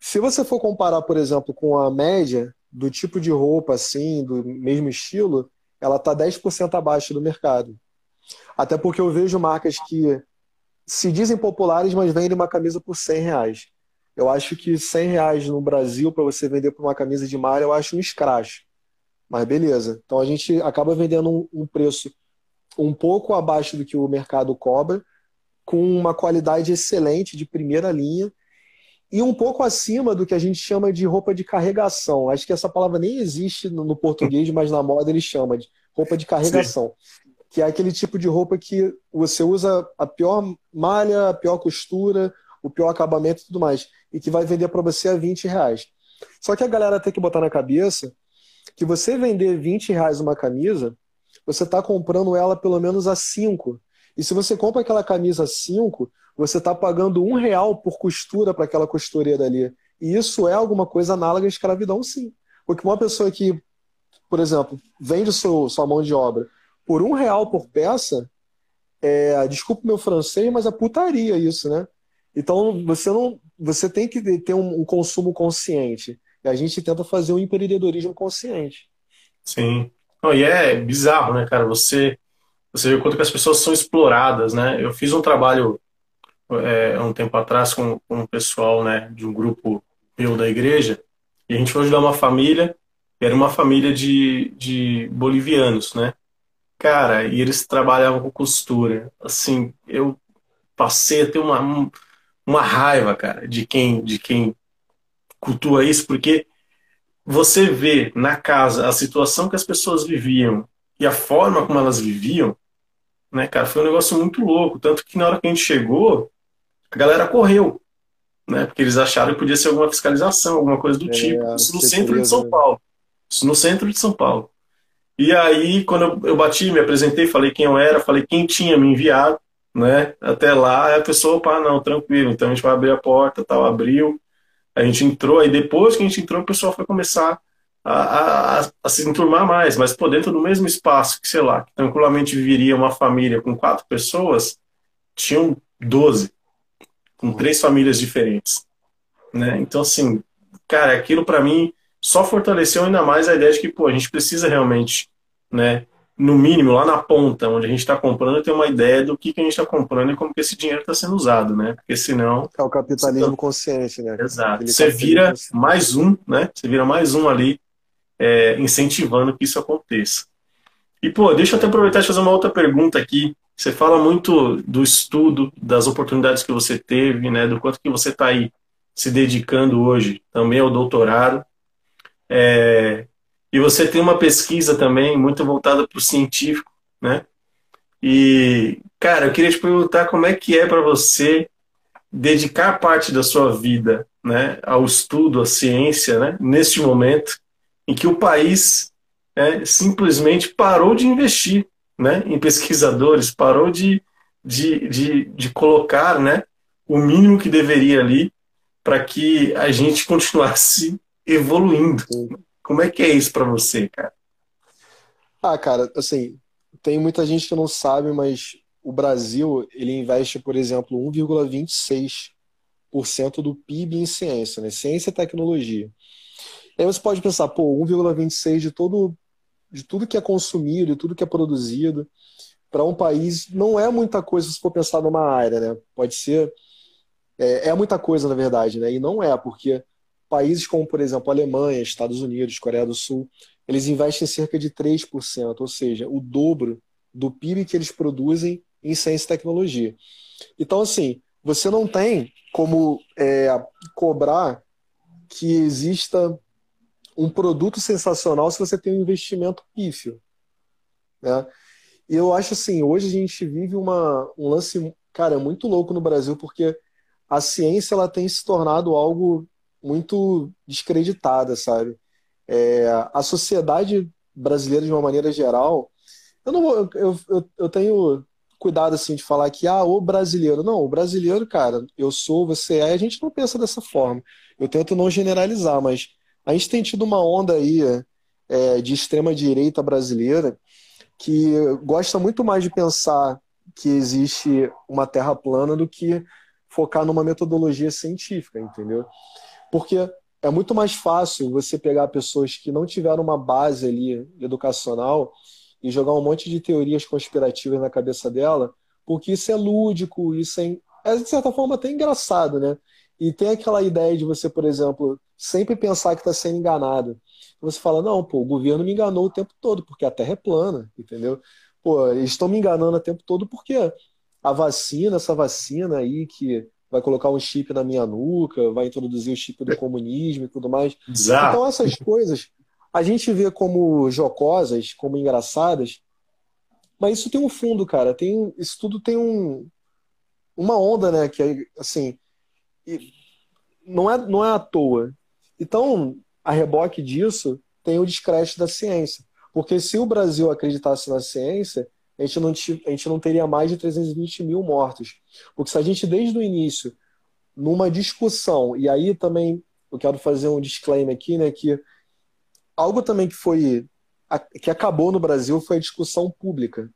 Se você for comparar, por exemplo, com a média do tipo de roupa assim, do mesmo estilo, ela está 10% abaixo do mercado. Até porque eu vejo marcas que se dizem populares, mas vendem uma camisa por 100 reais. Eu acho que 100 reais no Brasil para você vender por uma camisa de malha, eu acho um escracho. Mas beleza. Então a gente acaba vendendo um, um preço um pouco abaixo do que o mercado cobra, com uma qualidade excelente de primeira linha e um pouco acima do que a gente chama de roupa de carregação. Acho que essa palavra nem existe no, português, mas na moda ele chama de roupa de carregação. Sim. Que é aquele tipo de roupa que você usa a pior malha, a pior costura, o pior acabamento e tudo mais. E que vai vender para você a 20 reais. Só que a galera tem que botar na cabeça que você vender 20 reais uma camisa, você está comprando ela pelo menos a 5. E se você compra aquela camisa a 5, você está pagando um real por costura para aquela costureira ali. E isso é alguma coisa análoga à escravidão, sim. Porque uma pessoa que, por exemplo, vende seu, sua mão de obra por um real por peça, é, desculpa meu francês, mas é putaria isso, né? Então você não, você tem que ter um, um consumo consciente. E a gente tenta fazer um empreendedorismo consciente. Sim. Oh, e é bizarro, né, cara? Você, você vê quanto que as pessoas são exploradas, né? Eu fiz um trabalho é, um tempo atrás com, com um pessoal, né, de um grupo meu da igreja, e a gente foi ajudar uma família, era uma família de, de bolivianos, né? Cara, e eles trabalhavam com costura. Assim, eu passei a ter uma, uma raiva, cara, de quem, de quem cultua isso, porque você vê na casa a situação que as pessoas viviam e a forma como elas viviam, né, cara, foi um negócio muito louco. Tanto que na hora que a gente chegou, a galera correu, né, porque eles acharam que podia ser alguma fiscalização, alguma coisa do é, tipo. Isso no centro de São né? Paulo. Isso no centro de São Paulo. E aí, quando eu, eu bati, me apresentei, falei quem eu era, falei quem tinha me enviado, né? Até lá, a pessoa, pá, não, tranquilo, então a gente vai abrir a porta, tal, abriu, a gente entrou, aí depois que a gente entrou, o pessoal foi começar a, a, a se enturmar mais, mas por dentro do mesmo espaço, que sei lá, que tranquilamente viveria uma família com quatro pessoas, tinham doze, com três famílias diferentes, né? Então, assim, cara, aquilo para mim só fortaleceu ainda mais a ideia de que, pô, a gente precisa realmente, né, no mínimo, lá na ponta, onde a gente está comprando, ter uma ideia do que, que a gente está comprando e como que esse dinheiro está sendo usado, né? Porque senão... É o capitalismo consciente, né? Exato. Você vira mais um, né? Você vira mais um ali é, incentivando que isso aconteça. E, pô, deixa eu até aproveitar e fazer uma outra pergunta aqui. Você fala muito do estudo, das oportunidades que você teve, né? Do quanto que você está aí se dedicando hoje também ao doutorado. É, e você tem uma pesquisa também muito voltada para o científico, né? E, cara, eu queria te perguntar como é que é para você dedicar parte da sua vida né, ao estudo, à ciência, né, neste momento em que o país é, simplesmente parou de investir né, em pesquisadores, parou de, de, de, de colocar né, o mínimo que deveria ali para que a gente continuasse evoluindo. Como é que é isso para você, cara? Ah, cara, assim, tem muita gente que não sabe, mas o Brasil, ele investe, por exemplo, 1,26% do PIB em ciência, né? Ciência e tecnologia. Aí você pode pensar, pô, 1,26 de todo de tudo que é consumido, de tudo que é produzido, para um país não é muita coisa se for pensar numa área, né? Pode ser é, é muita coisa na verdade, né? E não é porque países como, por exemplo, Alemanha, Estados Unidos, Coreia do Sul, eles investem cerca de 3%, ou seja, o dobro do PIB que eles produzem em ciência e tecnologia. Então, assim, você não tem como é, cobrar que exista um produto sensacional se você tem um investimento pífio. Né? E eu acho assim, hoje a gente vive uma, um lance, cara, muito louco no Brasil, porque a ciência ela tem se tornado algo muito descreditada, sabe? É, a sociedade brasileira, de uma maneira geral, eu não eu, eu, eu tenho cuidado assim de falar que ah, o brasileiro. Não, o brasileiro, cara, eu sou, você é, a gente não pensa dessa forma. Eu tento não generalizar, mas a gente tem tido uma onda aí é, de extrema direita brasileira que gosta muito mais de pensar que existe uma terra plana do que focar numa metodologia científica, entendeu? Porque é muito mais fácil você pegar pessoas que não tiveram uma base ali educacional e jogar um monte de teorias conspirativas na cabeça dela, porque isso é lúdico, isso é, é de certa forma até engraçado, né? E tem aquela ideia de você, por exemplo, sempre pensar que está sendo enganado. Você fala, não, pô, o governo me enganou o tempo todo, porque a Terra é plana, entendeu? Pô, eles estão me enganando o tempo todo porque a vacina, essa vacina aí que vai colocar um chip na minha nuca, vai introduzir o chip do comunismo e tudo mais. Exato. Então essas coisas a gente vê como jocosas, como engraçadas, mas isso tem um fundo, cara. Tem, isso tudo tem um, uma onda, né? Que é assim, não é, não é à toa. Então, a reboque disso tem o descrédito da ciência. Porque se o Brasil acreditasse na ciência, a gente não, a gente não teria mais de 320 mil mortos. Porque se a gente, desde o início, numa discussão, e aí também eu quero fazer um disclaimer aqui, né, que algo também que foi que acabou no Brasil foi a discussão pública.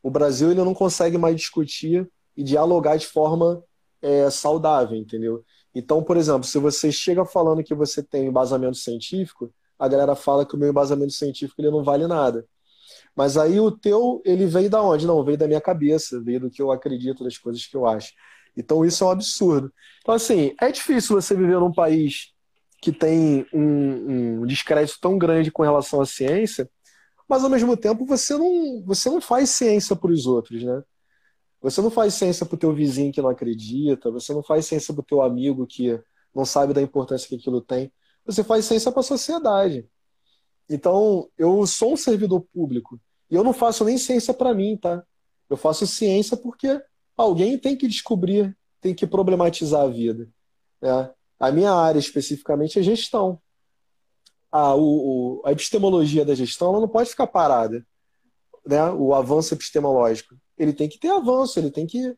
O Brasil ele não consegue mais discutir e dialogar de forma é, saudável, entendeu? Então, por exemplo, se você chega falando que você tem embasamento científico, a galera fala que o meu embasamento científico ele não vale nada. Mas aí o teu, ele veio da onde? Não, veio da minha cabeça, veio do que eu acredito, das coisas que eu acho. Então isso é um absurdo. Então, assim, é difícil você viver num país que tem um, um descrédito tão grande com relação à ciência, mas ao mesmo tempo você não, você não faz ciência para os outros, né? Você não faz ciência para o teu vizinho que não acredita, você não faz ciência para o teu amigo que não sabe da importância que aquilo tem. Você faz ciência para a sociedade. Então, eu sou um servidor público e eu não faço nem ciência para mim, tá? Eu faço ciência porque alguém tem que descobrir, tem que problematizar a vida. Né? A minha área especificamente é gestão. A, o, a epistemologia da gestão ela não pode ficar parada. Né? O avanço epistemológico. Ele tem que ter avanço, ele tem que.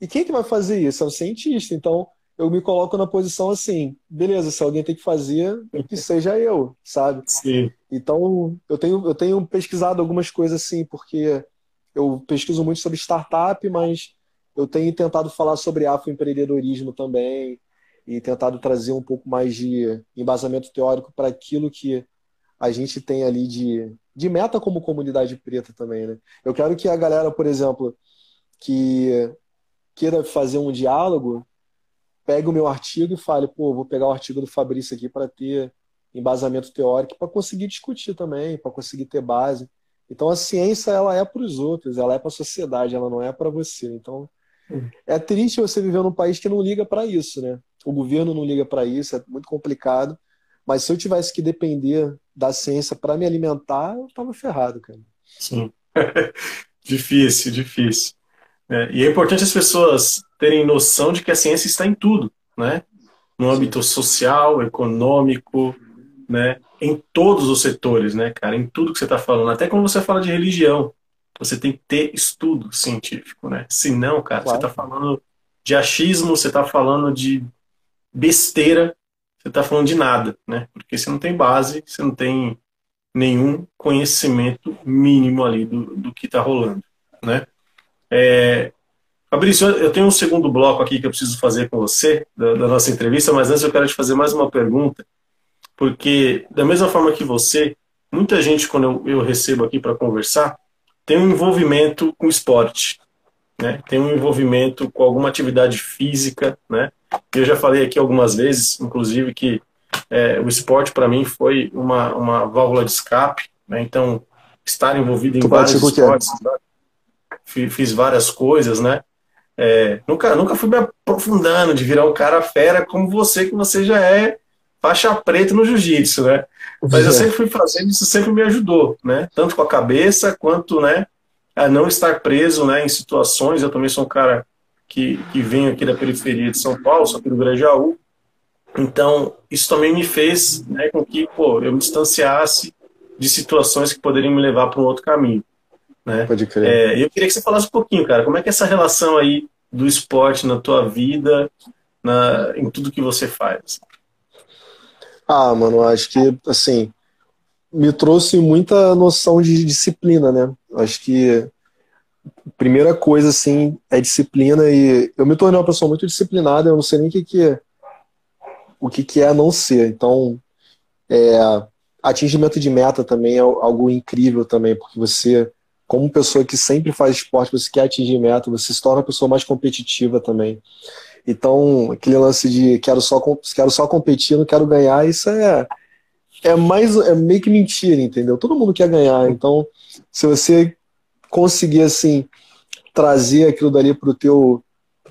E quem que vai fazer isso? É o cientista. Então, eu me coloco na posição assim, beleza, se alguém tem que fazer, que seja eu, sabe? Sim. Então, eu tenho, eu tenho pesquisado algumas coisas assim, porque eu pesquiso muito sobre startup, mas eu tenho tentado falar sobre afroempreendedorismo também e tentado trazer um pouco mais de embasamento teórico para aquilo que a gente tem ali de, de meta como comunidade preta também, né? Eu quero que a galera, por exemplo, que queira fazer um diálogo, pegue o meu artigo e fale, pô, vou pegar o artigo do Fabrício aqui para ter embasamento teórico, para conseguir discutir também, para conseguir ter base. Então a ciência ela é para os outros, ela é para a sociedade, ela não é para você. Então é triste você viver num país que não liga para isso, né? O governo não liga para isso, é muito complicado. Mas se eu tivesse que depender da ciência para me alimentar, eu tava ferrado, cara. Sim. difícil, difícil. É, e é importante as pessoas terem noção de que a ciência está em tudo, né? No âmbito social, econômico, né? Em todos os setores, né, cara? Em tudo que você está falando. Até quando você fala de religião, você tem que ter estudo científico, né? Senão, cara, claro. você está falando de achismo, você está falando de besteira, você está falando de nada, né? Porque você não tem base, você não tem nenhum conhecimento mínimo ali do, do que está rolando, né? É, Fabrício, eu tenho um segundo bloco aqui que eu preciso fazer com você, da, da, nossa entrevista, mas antes eu quero te fazer mais uma pergunta, porque da mesma forma que você, muita gente, quando eu, eu recebo aqui para conversar, tem um envolvimento com esporte, né? tem um envolvimento com alguma atividade física, né? Eu já falei aqui algumas vezes, inclusive, que é, o esporte para mim foi uma, uma válvula de escape, né? Então, estar envolvido em tu vários esportes, fiz várias coisas, né? É, nunca, nunca fui me aprofundando de virar um cara fera como você, que você já é faixa preta no jiu-jitsu, né? Mas eu sempre fui fazendo, isso sempre me ajudou, né? Tanto com a cabeça quanto, né, a não estar preso, né, em situações. Eu também sou um cara que, que venho aqui da periferia de São Paulo, sou aqui do Grajaú. Então, isso também me fez, né, com que, pô, eu me distanciasse de situações que poderiam me levar para um outro caminho. Né? Pode crer. É, eu queria que você falasse um pouquinho, cara, como é que é essa relação aí do esporte na tua vida, na, em tudo que você faz? Ah, mano, acho que, assim, me trouxe muita noção de disciplina, né? Acho que a primeira coisa, assim, é disciplina e eu me tornei uma pessoa muito disciplinada, eu não sei nem o que, que é, o que, que é não ser. Então, é, atingimento de meta também é algo incrível também, porque você como pessoa que sempre faz esporte, você quer atingir meta, você se torna uma pessoa mais competitiva também. Então, aquele lance de quero só, quero só competir, não quero ganhar, isso é, é mais é meio que mentira, entendeu? Todo mundo quer ganhar. Então, se você conseguir assim trazer aquilo dali para o teu,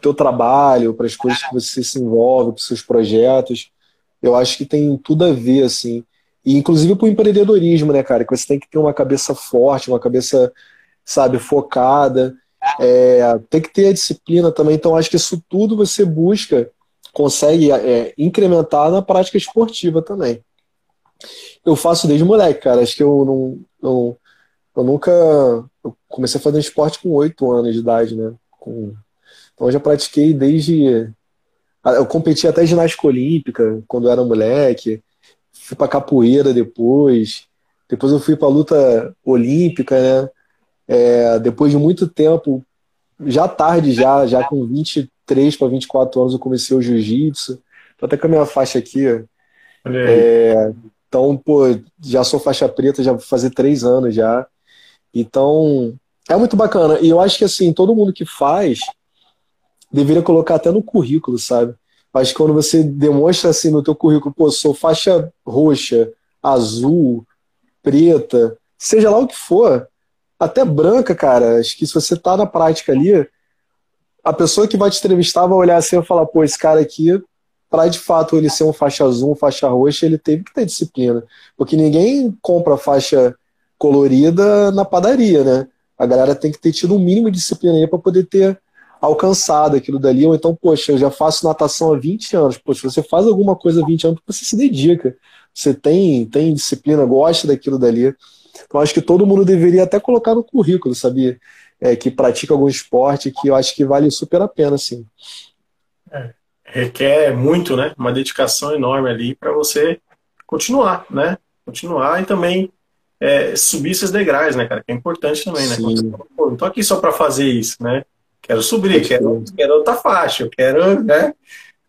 teu trabalho, para as coisas que você se envolve, para os seus projetos, eu acho que tem tudo a ver assim. E inclusive para o empreendedorismo, né, cara? Que você tem que ter uma cabeça forte, uma cabeça, sabe, focada. É, tem que ter a disciplina também. Então, acho que isso tudo você busca, consegue é, incrementar na prática esportiva também. Eu faço desde moleque, cara. Acho que eu não. não eu nunca. Eu comecei a fazer esporte com oito anos de idade, né? Com, então, eu já pratiquei desde Eu competi até ginástica olímpica quando eu era moleque. Fui pra capoeira depois. Depois eu fui pra luta olímpica, né? É, depois de muito tempo, já tarde, já, já com 23 para 24 anos, eu comecei o jiu-jitsu. Tô até com a minha faixa aqui. É, então, pô, já sou faixa preta, já vou fazer três anos já. Então, é muito bacana. E eu acho que, assim, todo mundo que faz deveria colocar até no currículo, sabe? Que quando você demonstra, assim, no teu currículo, pô, sou faixa roxa, azul, preta, seja lá o que for, até branca, cara, acho que se você tá na prática ali, a pessoa que vai te entrevistar vai olhar assim e falar, pô, esse cara aqui, para de fato ele ser um faixa azul, faixa roxa, ele teve que ter disciplina. Porque ninguém compra faixa colorida na padaria, né? A galera tem que ter tido um mínimo de disciplina aí para poder ter alcançado aquilo dali. Ou então, poxa, eu já faço natação há 20 anos. Poxa, você faz alguma coisa há 20 anos, você se dedica. Você tem, tem disciplina, gosta daquilo dali. Então, acho que todo mundo deveria até colocar no currículo, sabia? É, que pratica algum esporte que eu acho que vale super a pena, assim. É, requer muito, né? Uma dedicação enorme ali para você continuar, né? Continuar e também é, subir esses degraus, né, cara? Que é importante também, né? Você, Pô, não tô aqui só para fazer isso, né? Quero subir, quero, quero outra faixa, eu quero, né?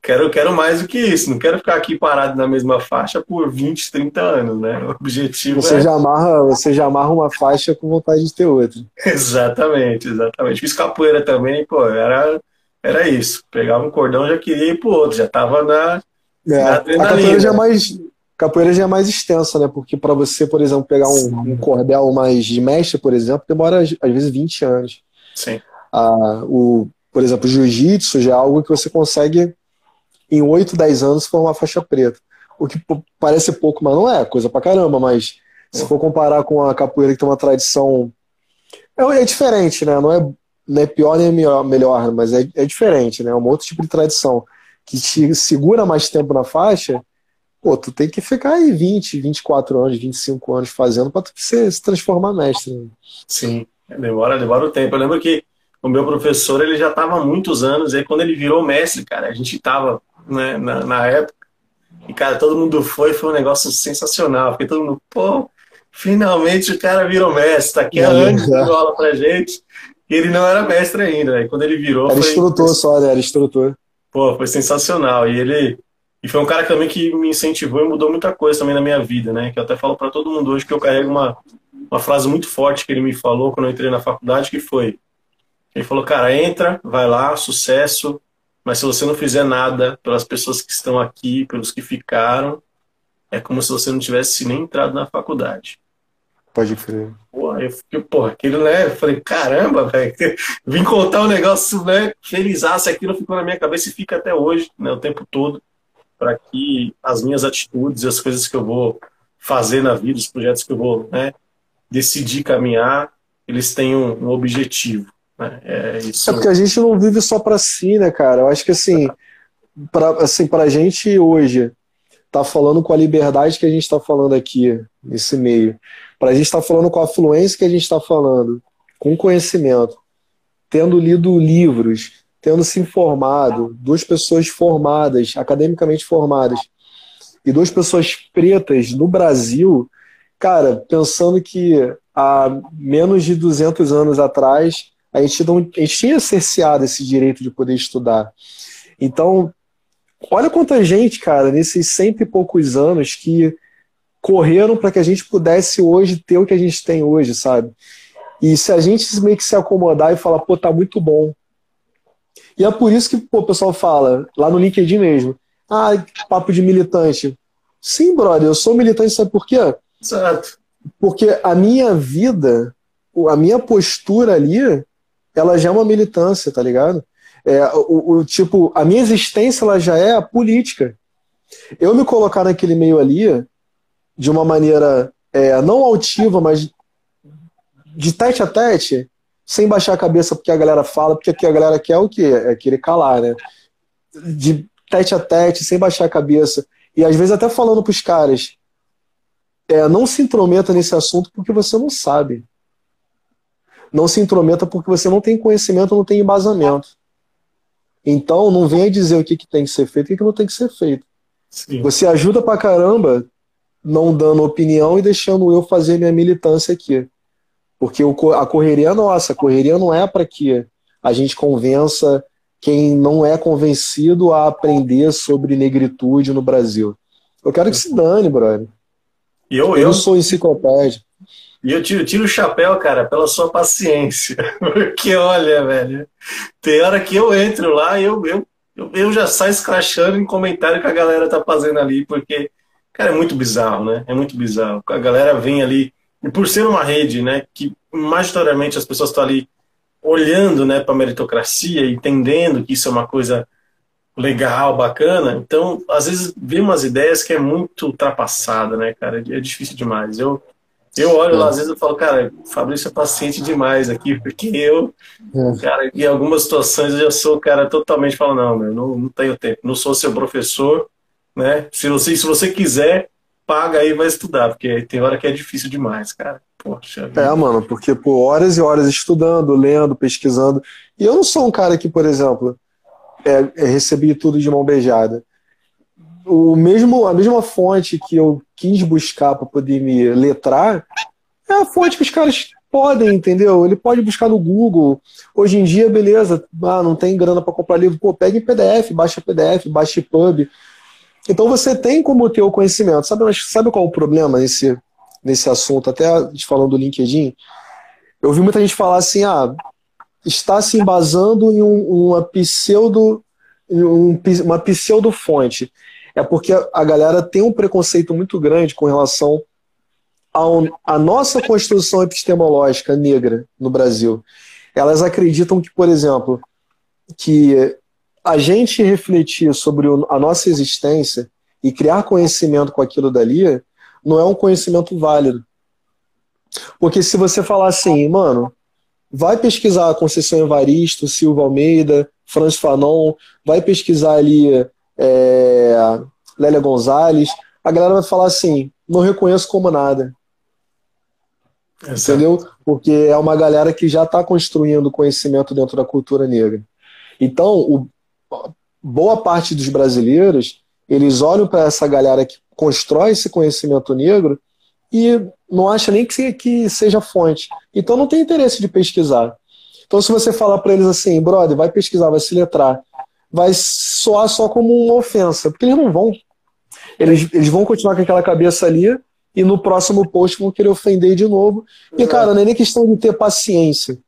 Quero, quero mais do que isso, não quero ficar aqui parado na mesma faixa por 20, 30 anos, né? O objetivo você é... Já amarra, você já amarra uma faixa com vontade de ter outra. Exatamente, exatamente. Fiz capoeira também, pô, era, era isso. Pegava um cordão, já queria ir pro outro, já tava na, é, na A capoeira já é mais, capoeira já é mais extensa, né? Porque para você, por exemplo, pegar um, um, cordel mais de mestre, por exemplo, demora às vezes 20 anos. Sim. Ah, o, por exemplo, o jiu-jitsu já é algo que você consegue em 8, 10 anos formar faixa preta. O que parece pouco, mas não é, coisa pra caramba, mas se for comparar com a capoeira que tem uma tradição. É, é diferente, né? Não é, não é pior nem melhor, mas é, é diferente, né? É um outro tipo de tradição. Que te segura mais tempo na faixa, pô, tu tem que ficar aí 20, 24 anos, 25 anos fazendo pra tu se, se transformar mestre. Né? Sim, demora, demora o tempo. Eu lembro que o meu professor, ele já estava há muitos anos, e aí quando ele virou mestre, cara, a gente estava né, na, na, época, e cara, todo mundo foi, foi um negócio sensacional, porque todo mundo, pô, finalmente o cara virou mestre, tá aqui há anos dando aula pra gente, ele não era mestre ainda, né? quando ele virou... Era foi, instrutor só, né? Era instrutor. Pô, foi sensacional, e ele... E foi um cara também que me incentivou e mudou muita coisa também na minha vida, né? Que eu até falo para todo mundo hoje que eu carrego uma, uma frase muito forte que ele me falou quando eu entrei na faculdade, que foi ele falou, cara, entra, vai lá, sucesso, mas se você não fizer nada pelas pessoas que estão aqui, pelos que ficaram, é como se você não tivesse nem entrado na faculdade. Pode crer. Pô, eu fiquei, porra, aquilo, né? Eu falei, caramba, velho, vim contar um negócio, né? Felizaço, aquilo ficou na minha cabeça e fica até hoje, né? O tempo todo, para que as minhas atitudes e as coisas que eu vou fazer na vida, os projetos que eu vou, né? Decidir caminhar, eles tenham um objetivo. Né? É, isso... é porque a gente não vive só para si, né, cara? Eu acho que assim, para assim, a gente hoje tá falando com a liberdade que a gente está falando aqui nesse meio, para a gente estar tá falando com a fluência que a gente está falando, com conhecimento, tendo lido livros, tendo se informado, duas pessoas formadas, academicamente formadas, e duas pessoas pretas no Brasil, cara, pensando que há menos de 200 anos atrás a gente, não, a gente tinha cerceado esse direito de poder estudar. Então, olha quanta gente, cara, nesses cento e poucos anos que correram para que a gente pudesse hoje ter o que a gente tem hoje, sabe? E se a gente meio que se acomodar e falar, pô, tá muito bom. E é por isso que pô, o pessoal fala, lá no LinkedIn mesmo, ah, papo de militante. Sim, brother, eu sou militante, sabe por quê? Certo. Porque a minha vida, a minha postura ali, ela já é uma militância, tá ligado? É, o, o, tipo, a minha existência ela já é a política. Eu me colocar naquele meio ali de uma maneira é, não altiva, mas de tete a tete, sem baixar a cabeça porque a galera fala, porque aqui a galera quer o quê? É querer calar, né? De tete a tete, sem baixar a cabeça. E às vezes até falando pros caras, é, não se intrometa nesse assunto porque você não sabe não se intrometa porque você não tem conhecimento, não tem embasamento. Então, não venha dizer o que, que tem que ser feito e o que, não tem que ser feito. Sim. Você ajuda pra caramba não dando opinião e deixando eu fazer minha militância aqui. Porque a correria é nossa, a correria não é para que a gente convença quem não é convencido a aprender sobre negritude no Brasil. Eu quero que se dane, brother. Eu, eu, eu sou enciclopédia. E eu tiro, tiro o chapéu, cara, pela sua paciência. Porque, olha, velho, tem hora que eu entro lá e eu, eu, eu já saio escrachando em comentário que a galera tá fazendo ali, porque, cara, é muito bizarro, né? É muito bizarro. A galera vem ali, e por ser uma rede, né, que majoritariamente as pessoas estão ali olhando, né, para a meritocracia, entendendo que isso é uma coisa legal, bacana. Então, às vezes, vê umas ideias que é muito ultrapassada, né, cara? É difícil demais. Eu, eu olho lá, às vezes eu falo, cara, Fabrício é paciente demais aqui, porque eu, é. cara, em algumas situações eu já sou, cara, totalmente falo, não, meu, não, não tenho tempo, não sou seu professor, né? Se você, se você quiser, paga aí e vai estudar, porque tem hora que é difícil demais, cara. Poxa. É, mano, porque por horas e horas estudando, lendo, pesquisando. E eu não sou um cara que, por exemplo, é, é, recebi tudo de mão beijada. O mesmo, a mesma fonte que eu quis buscar para poder me letrar é a fonte que os caras podem, entendeu? Ele pode buscar no Google. Hoje em dia, beleza, ah, não tem grana para comprar livro, pô, pega em PDF, baixa PDF, baixa EPUB. Então você tem como ter o conhecimento. Sabe, mas sabe qual é o problema nesse, nesse assunto? Até falando do LinkedIn, eu vi muita gente falar assim, ah, está se embasando em um, uma pseudo um, uma pseudo fonte. É porque a galera tem um preconceito muito grande com relação à nossa construção epistemológica negra no Brasil. Elas acreditam que, por exemplo, que a gente refletir sobre a nossa existência e criar conhecimento com aquilo dali não é um conhecimento válido. Porque se você falar assim, mano, vai pesquisar a Conceição Evaristo, Silva Almeida, Franz Fanon, vai pesquisar ali é, Lélia Gonzalez, a galera vai falar assim, não reconheço como nada. Exato. Entendeu? Porque é uma galera que já está construindo conhecimento dentro da cultura negra. Então, o, boa parte dos brasileiros, eles olham para essa galera que constrói esse conhecimento negro e não acha nem que, que seja fonte. Então não tem interesse de pesquisar. Então se você falar para eles assim, brother, vai pesquisar, vai se letrar, vai soar só como uma ofensa, porque eles não vão. Eles, eles vão continuar com aquela cabeça ali e no próximo post vão querer ofender de novo. E, cara, não é nem questão de ter paciência.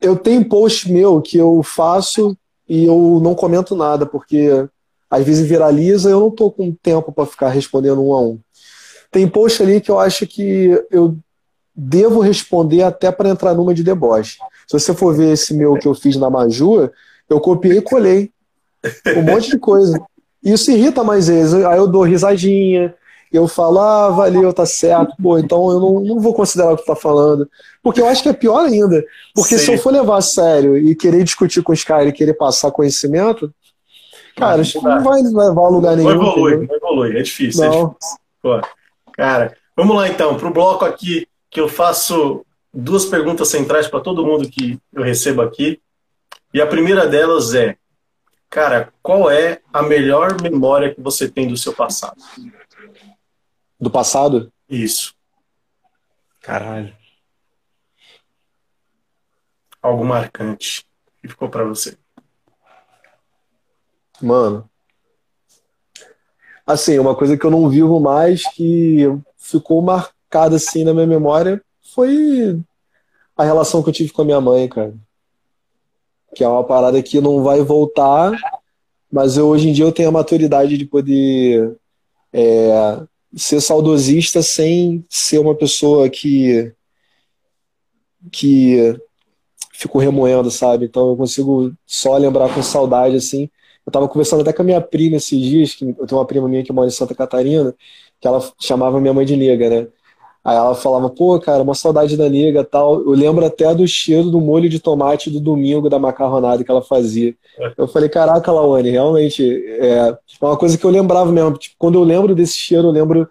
Eu tenho post meu que eu faço e eu não comento nada, porque às vezes viraliza, eu não tô com tempo para ficar respondendo um a um. Tem post ali que eu acho que eu devo responder até para entrar numa de deboche. Se você for ver esse meu que eu fiz na Maju, eu copiei e colei. Um monte de coisa. Isso irrita mais eles. Aí eu dou risadinha, eu falo, ah, valeu, tá certo, pô, então eu não, não vou considerar o que tu tá falando. Porque eu acho que é pior ainda. Porque Sim. se eu for levar a sério e querer discutir com os caras e querer passar conhecimento, cara, acho que não vai levar a lugar nenhum. Não evolui, não evolui, é difícil. Não. É difícil. Pô. Cara, vamos lá então, para o bloco aqui, que eu faço duas perguntas centrais para todo mundo que eu recebo aqui. E a primeira delas é, cara, qual é a melhor memória que você tem do seu passado? Do passado? Isso. Caralho. Algo marcante que ficou para você. Mano, assim, uma coisa que eu não vivo mais, que ficou marcada assim na minha memória, foi a relação que eu tive com a minha mãe, cara. Que é uma parada que não vai voltar, mas eu, hoje em dia eu tenho a maturidade de poder é, ser saudosista sem ser uma pessoa que que fico remoendo, sabe? Então eu consigo só lembrar com saudade assim eu estava conversando até com a minha prima esses dias, que eu tenho uma prima minha que mora em Santa Catarina, que ela chamava minha mãe de nega, né? Aí ela falava, pô, cara, uma saudade da nega tal. Eu lembro até do cheiro do molho de tomate do domingo da macarronada que ela fazia. É. Eu falei, caraca, Laone, realmente é, é uma coisa que eu lembrava mesmo. Tipo, quando eu lembro desse cheiro, eu lembro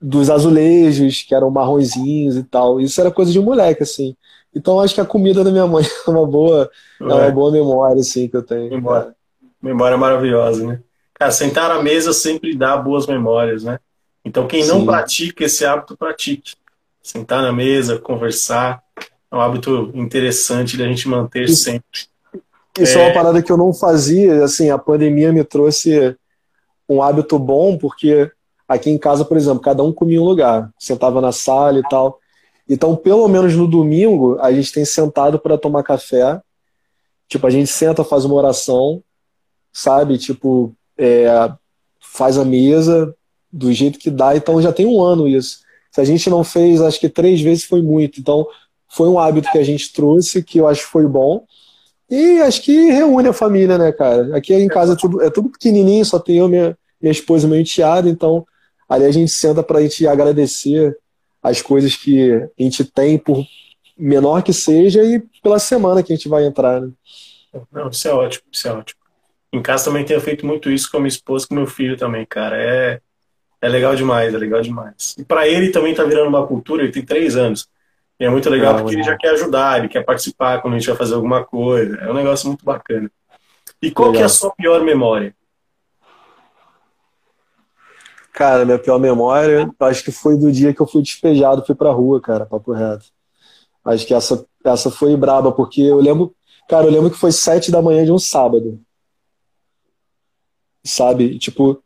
dos azulejos, que eram marronzinhos e tal. Isso era coisa de moleque, assim. Então acho que a comida da minha mãe é uma boa, é uma boa memória, assim, que eu tenho. Memória, memória maravilhosa, né? Cara, sentar à mesa sempre dá boas memórias, né? Então quem não Sim. pratica esse hábito, pratique. Sentar na mesa, conversar, é um hábito interessante da gente manter isso, sempre. Isso é... é uma parada que eu não fazia, assim, a pandemia me trouxe um hábito bom, porque aqui em casa, por exemplo, cada um comia um lugar, sentava na sala e tal. Então, pelo menos no domingo, a gente tem sentado para tomar café. Tipo, a gente senta, faz uma oração, sabe? Tipo, é, faz a mesa do jeito que dá. Então, já tem um ano isso. Se a gente não fez, acho que três vezes foi muito. Então, foi um hábito que a gente trouxe, que eu acho que foi bom. E acho que reúne a família, né, cara? Aqui em casa é tudo, é tudo pequenininho, só tem eu, minha, minha esposa e meu enteado. Então, ali a gente senta para a gente agradecer as coisas que a gente tem, por menor que seja, e pela semana que a gente vai entrar, né? Não, isso é ótimo, isso é ótimo. Em casa também tenho feito muito isso com a minha esposa e com meu filho também, cara. É, é legal demais, é legal demais. E para ele também tá virando uma cultura, ele tem três anos. E é muito legal porque ele já quer ajudar, ele quer participar quando a gente vai fazer alguma coisa. É um negócio muito bacana. E qual que é a sua pior memória? Cara, minha pior memória, acho que foi do dia que eu fui despejado, fui pra rua, cara, papo reto. Acho que essa, essa foi braba, porque eu lembro, cara, eu lembro que foi sete da manhã de um sábado. Sabe? Tipo,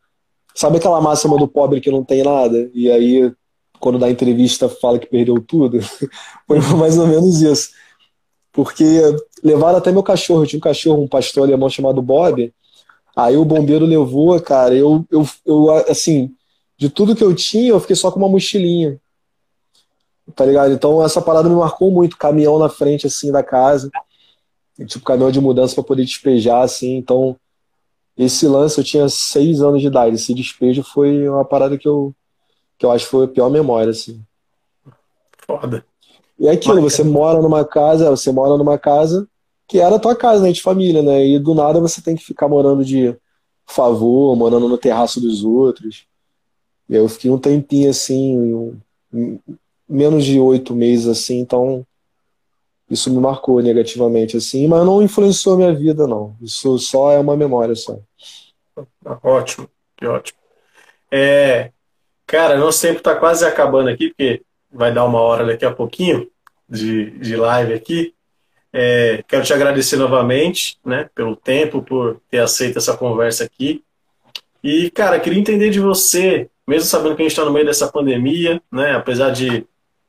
sabe aquela máxima do pobre que não tem nada? E aí, quando dá entrevista, fala que perdeu tudo? foi mais ou menos isso. Porque levaram até meu cachorro, eu tinha um cachorro, um pastor alemão chamado Bob, Aí o bombeiro levou, cara, eu, eu, eu, assim, de tudo que eu tinha, eu fiquei só com uma mochilinha. Tá ligado? Então essa parada me marcou muito. Caminhão na frente, assim, da casa. Tipo, caminhão de mudança para poder despejar, assim. Então, esse lance, eu tinha seis anos de idade. Esse despejo foi uma parada que eu, que eu acho que foi a pior memória, assim. Foda. E é aquilo, você mora numa casa, você mora numa casa que era a tua casa, né, de família, né? E do nada você tem que ficar morando de favor, morando no terraço dos outros. E aí eu fiquei um tempinho assim, um, menos de oito meses assim, então isso me marcou negativamente assim, mas não influenciou minha vida não. Isso só é uma memória só. Ótimo, que ótimo. É, cara, nosso tempo está quase acabando aqui, porque vai dar uma hora daqui a pouquinho de, de live aqui. É, quero te agradecer novamente, né, pelo tempo, por ter aceito essa conversa aqui. E, cara, queria entender de você, mesmo sabendo que a gente está no meio dessa pandemia, né, apesar de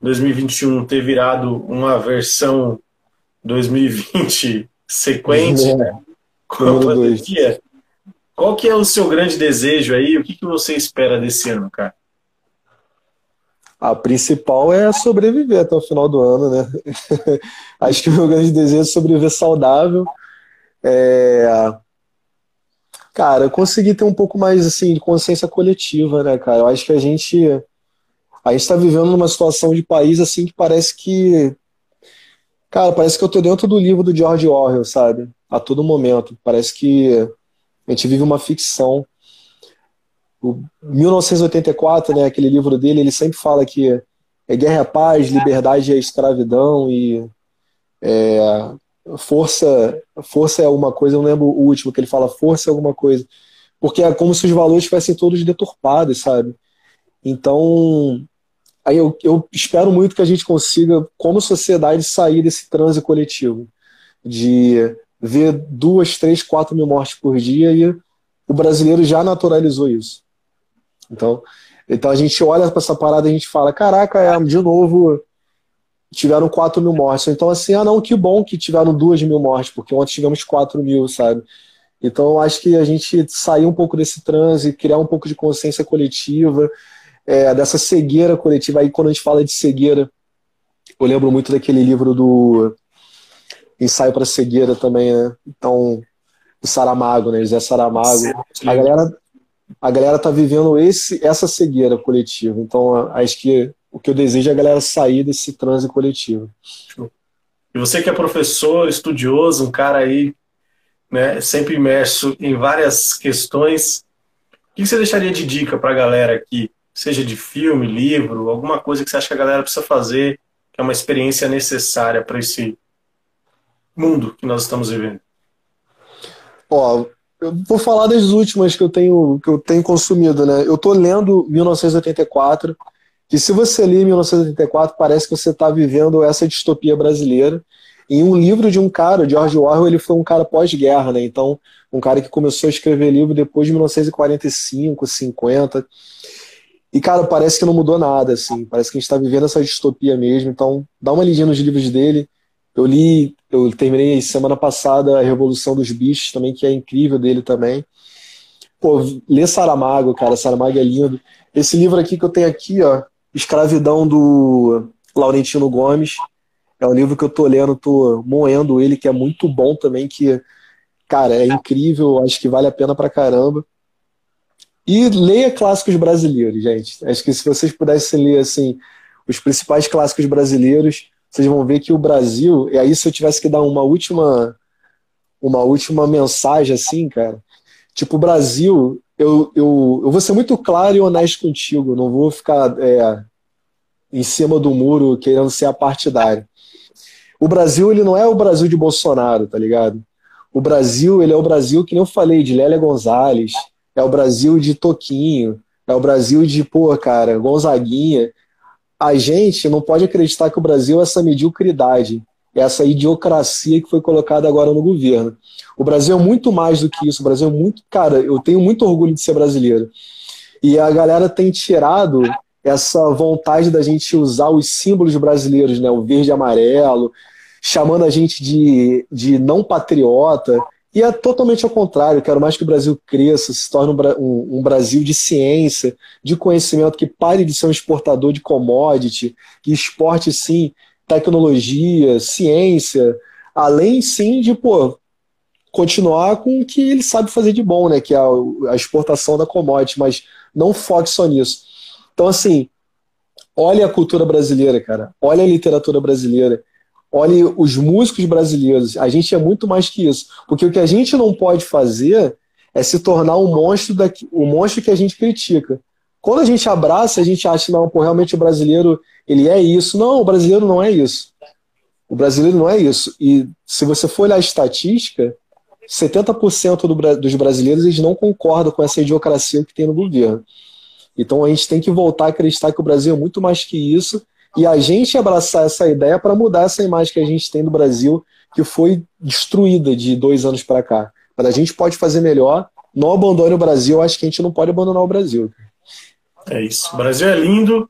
2021 ter virado uma versão 2020 sequente, é, né, com a pandemia, qual que é o seu grande desejo aí? O que, que você espera desse ano, cara? A principal é sobreviver até o final do ano, né? Acho que o meu grande desejo é sobreviver saudável. É... Cara, eu consegui ter um pouco mais assim de consciência coletiva, né, cara? Eu acho que a gente a gente está vivendo numa situação de país assim que parece que cara, parece que eu tô dentro do livro do George Orwell, sabe? A todo momento. Parece que a gente vive uma ficção o 1984, né, aquele livro dele, ele sempre fala que é guerra é paz, liberdade é escravidão e é, força força é alguma coisa, eu não lembro o último que ele fala força é alguma coisa, porque é como se os valores estivessem todos deturpados, sabe? Então, aí eu, eu espero muito que a gente consiga, como sociedade, sair desse transe coletivo, de ver duas, três, quatro mil mortes por dia e o brasileiro já naturalizou isso. Então, então a gente olha para essa parada e a gente fala: caraca, é, de novo tiveram 4 mil mortes. Então, assim, ah, não, que bom que tiveram 2 mil mortes, porque ontem tivemos 4 mil, sabe? Então, acho que a gente sair um pouco desse transe, criar um pouco de consciência coletiva, é, dessa cegueira coletiva. Aí, quando a gente fala de cegueira, eu lembro muito daquele livro do Ensaio para Cegueira também, né? Então, o Saramago, né? José Saramago. Sim, sim. A galera a galera tá vivendo esse, essa cegueira coletiva. Então, acho que o que eu desejo é a galera sair desse transe coletivo. E você que é professor, estudioso, um cara aí, né, sempre imerso em várias questões, o que você deixaria de dica para a galera aqui? Seja de filme, livro, alguma coisa que você acha que a galera precisa fazer que é uma experiência necessária para esse mundo que nós estamos vivendo? Ó, eu vou falar das últimas que eu tenho que eu tenho consumido, né? Eu tô lendo 1984, que se você ler 1984 parece que você está vivendo essa distopia brasileira. Em um livro de um cara, George Orwell, ele foi um cara pós-guerra, né? Então, um cara que começou a escrever livro depois de 1945, 50. E, cara, parece que não mudou nada, assim. Parece que a gente está vivendo essa distopia mesmo. Então, dá uma lidinha nos livros dele. Eu li, eu terminei semana passada a Revolução dos Bichos também, que é incrível dele também. Pô, lê Saramago, cara. Saramago é lindo. Esse livro aqui que eu tenho aqui, ó, Escravidão do Laurentino Gomes. É um livro que eu tô lendo, tô moendo ele, que é muito bom também, que, cara, é incrível, acho que vale a pena pra caramba. E leia clássicos brasileiros, gente. Acho que se vocês pudessem ler assim os principais clássicos brasileiros, vocês vão ver que o Brasil, e aí se eu tivesse que dar uma última uma última mensagem assim, cara, tipo, o Brasil, eu, eu, eu vou ser muito claro e honesto contigo, não vou ficar é, em cima do muro querendo ser apartidário. O Brasil, ele não é o Brasil de Bolsonaro, tá ligado? O Brasil, ele é o Brasil que nem eu falei, de Lélia Gonzalez, é o Brasil de Toquinho, é o Brasil de, pô, cara, Gonzaguinha. A gente não pode acreditar que o Brasil é essa mediocridade, é essa idiocracia que foi colocada agora no governo. O Brasil é muito mais do que isso. O Brasil é muito. Cara, eu tenho muito orgulho de ser brasileiro. E a galera tem tirado essa vontade da gente usar os símbolos brasileiros, né? O verde e amarelo, chamando a gente de, de não patriota. E é totalmente ao contrário, quero mais que o Brasil cresça, se torne um, um, Brasil de ciência, de conhecimento, que pare de ser um exportador de commodity, que exporte, sim, tecnologia, ciência, além, sim, de, pô, continuar com o que ele sabe fazer de bom, né, que é a, a exportação da commodity, mas não foque só nisso. Então, assim, olha a cultura brasileira, cara, olha a literatura brasileira, olhe os músicos brasileiros. A gente é muito mais que isso. Porque o que a gente não pode fazer é se tornar um monstro, o monstro que a gente critica. Quando a gente abraça, a gente acha, não, pô, realmente o brasileiro, ele é isso. Não, o brasileiro não é isso. O brasileiro não é isso. E se você for olhar a estatística, 70% do, dos brasileiros eles não concordam com essa idiocracia que tem no governo. Então a gente tem que voltar a acreditar que o Brasil é muito mais que isso e a gente abraçar essa ideia para mudar essa imagem que a gente tem do Brasil, que foi destruída de dois anos para cá. Mas a gente pode fazer melhor. Não abandone o Brasil, acho que a gente não pode abandonar o Brasil. É isso. O Brasil é lindo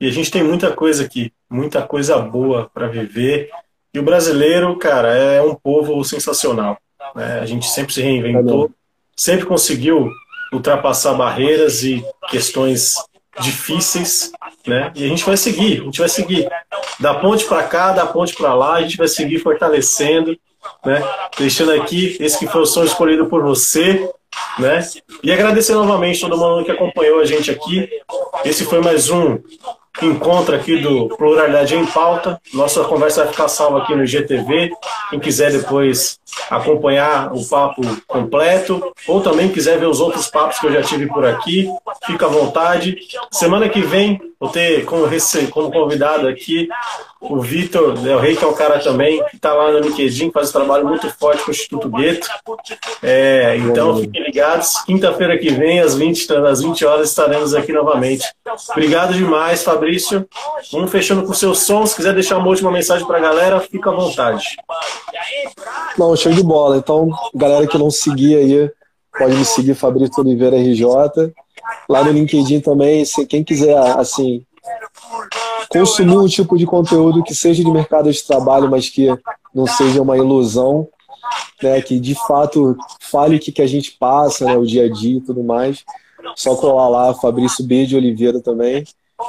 e a gente tem muita coisa aqui, muita coisa boa para viver. E o brasileiro, cara, é um povo sensacional. Né? A gente sempre se reinventou, sempre conseguiu ultrapassar barreiras e questões difíceis, né? E a gente vai seguir, a gente vai seguir. Da ponte para cá, da ponte para lá, a gente vai seguir fortalecendo, né? Deixando aqui esse que foi o som escolhido por você, né? E agradecer novamente todo mundo que acompanhou a gente aqui. Esse foi mais um encontro aqui do Pluralidade em Pauta. Nossa conversa vai ficar salva aqui no GTV. Quem quiser depois acompanhar o papo completo, ou também quiser ver os outros papos que eu já tive por aqui, fica à vontade. Semana que vem vou ter como, como convidado aqui o Vitor Del Rey, que é um cara também que está lá no LinkedIn, faz um trabalho muito forte com o Instituto Gueto. É, então fiquem ligados. Quinta-feira que vem, às 20, às 20 horas, estaremos aqui novamente. Obrigado demais, Fabrício. Vamos fechando com o seu som. Se quiser deixar uma última mensagem para a galera, fica à vontade. Não, show de bola. Então, galera que não seguia aí, pode me seguir, Fabrício Oliveira RJ. Lá no LinkedIn também, se quem quiser, assim, consumir um tipo de conteúdo que seja de mercado de trabalho, mas que não seja uma ilusão, né, que de fato fale o que, que a gente passa, né, o dia a dia e tudo mais. Só colar lá, Fabrício B de Oliveira também.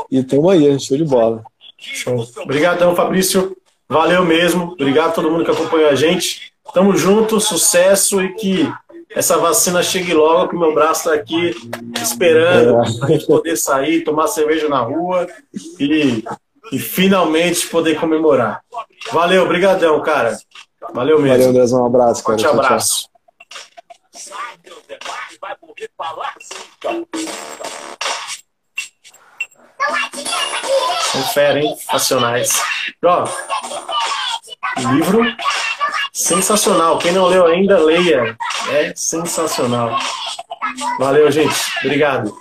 E tamo aí, show de bola. Show. Obrigadão, Fabrício. Valeu mesmo. Obrigado a todo mundo que acompanhou a gente. Tamo junto, sucesso e que essa vacina chegue logo, que meu braço está aqui esperando é. a gente poder sair, tomar cerveja na rua e, e finalmente poder comemorar. Valeu, brigadão, cara. Valeu mesmo. Valeu, Deus, um abraço, cara. Forte abraço. São fera, hein? Racionais. Ó, livro sensacional. Quem não leu ainda, leia. É sensacional. Valeu, gente. Obrigado.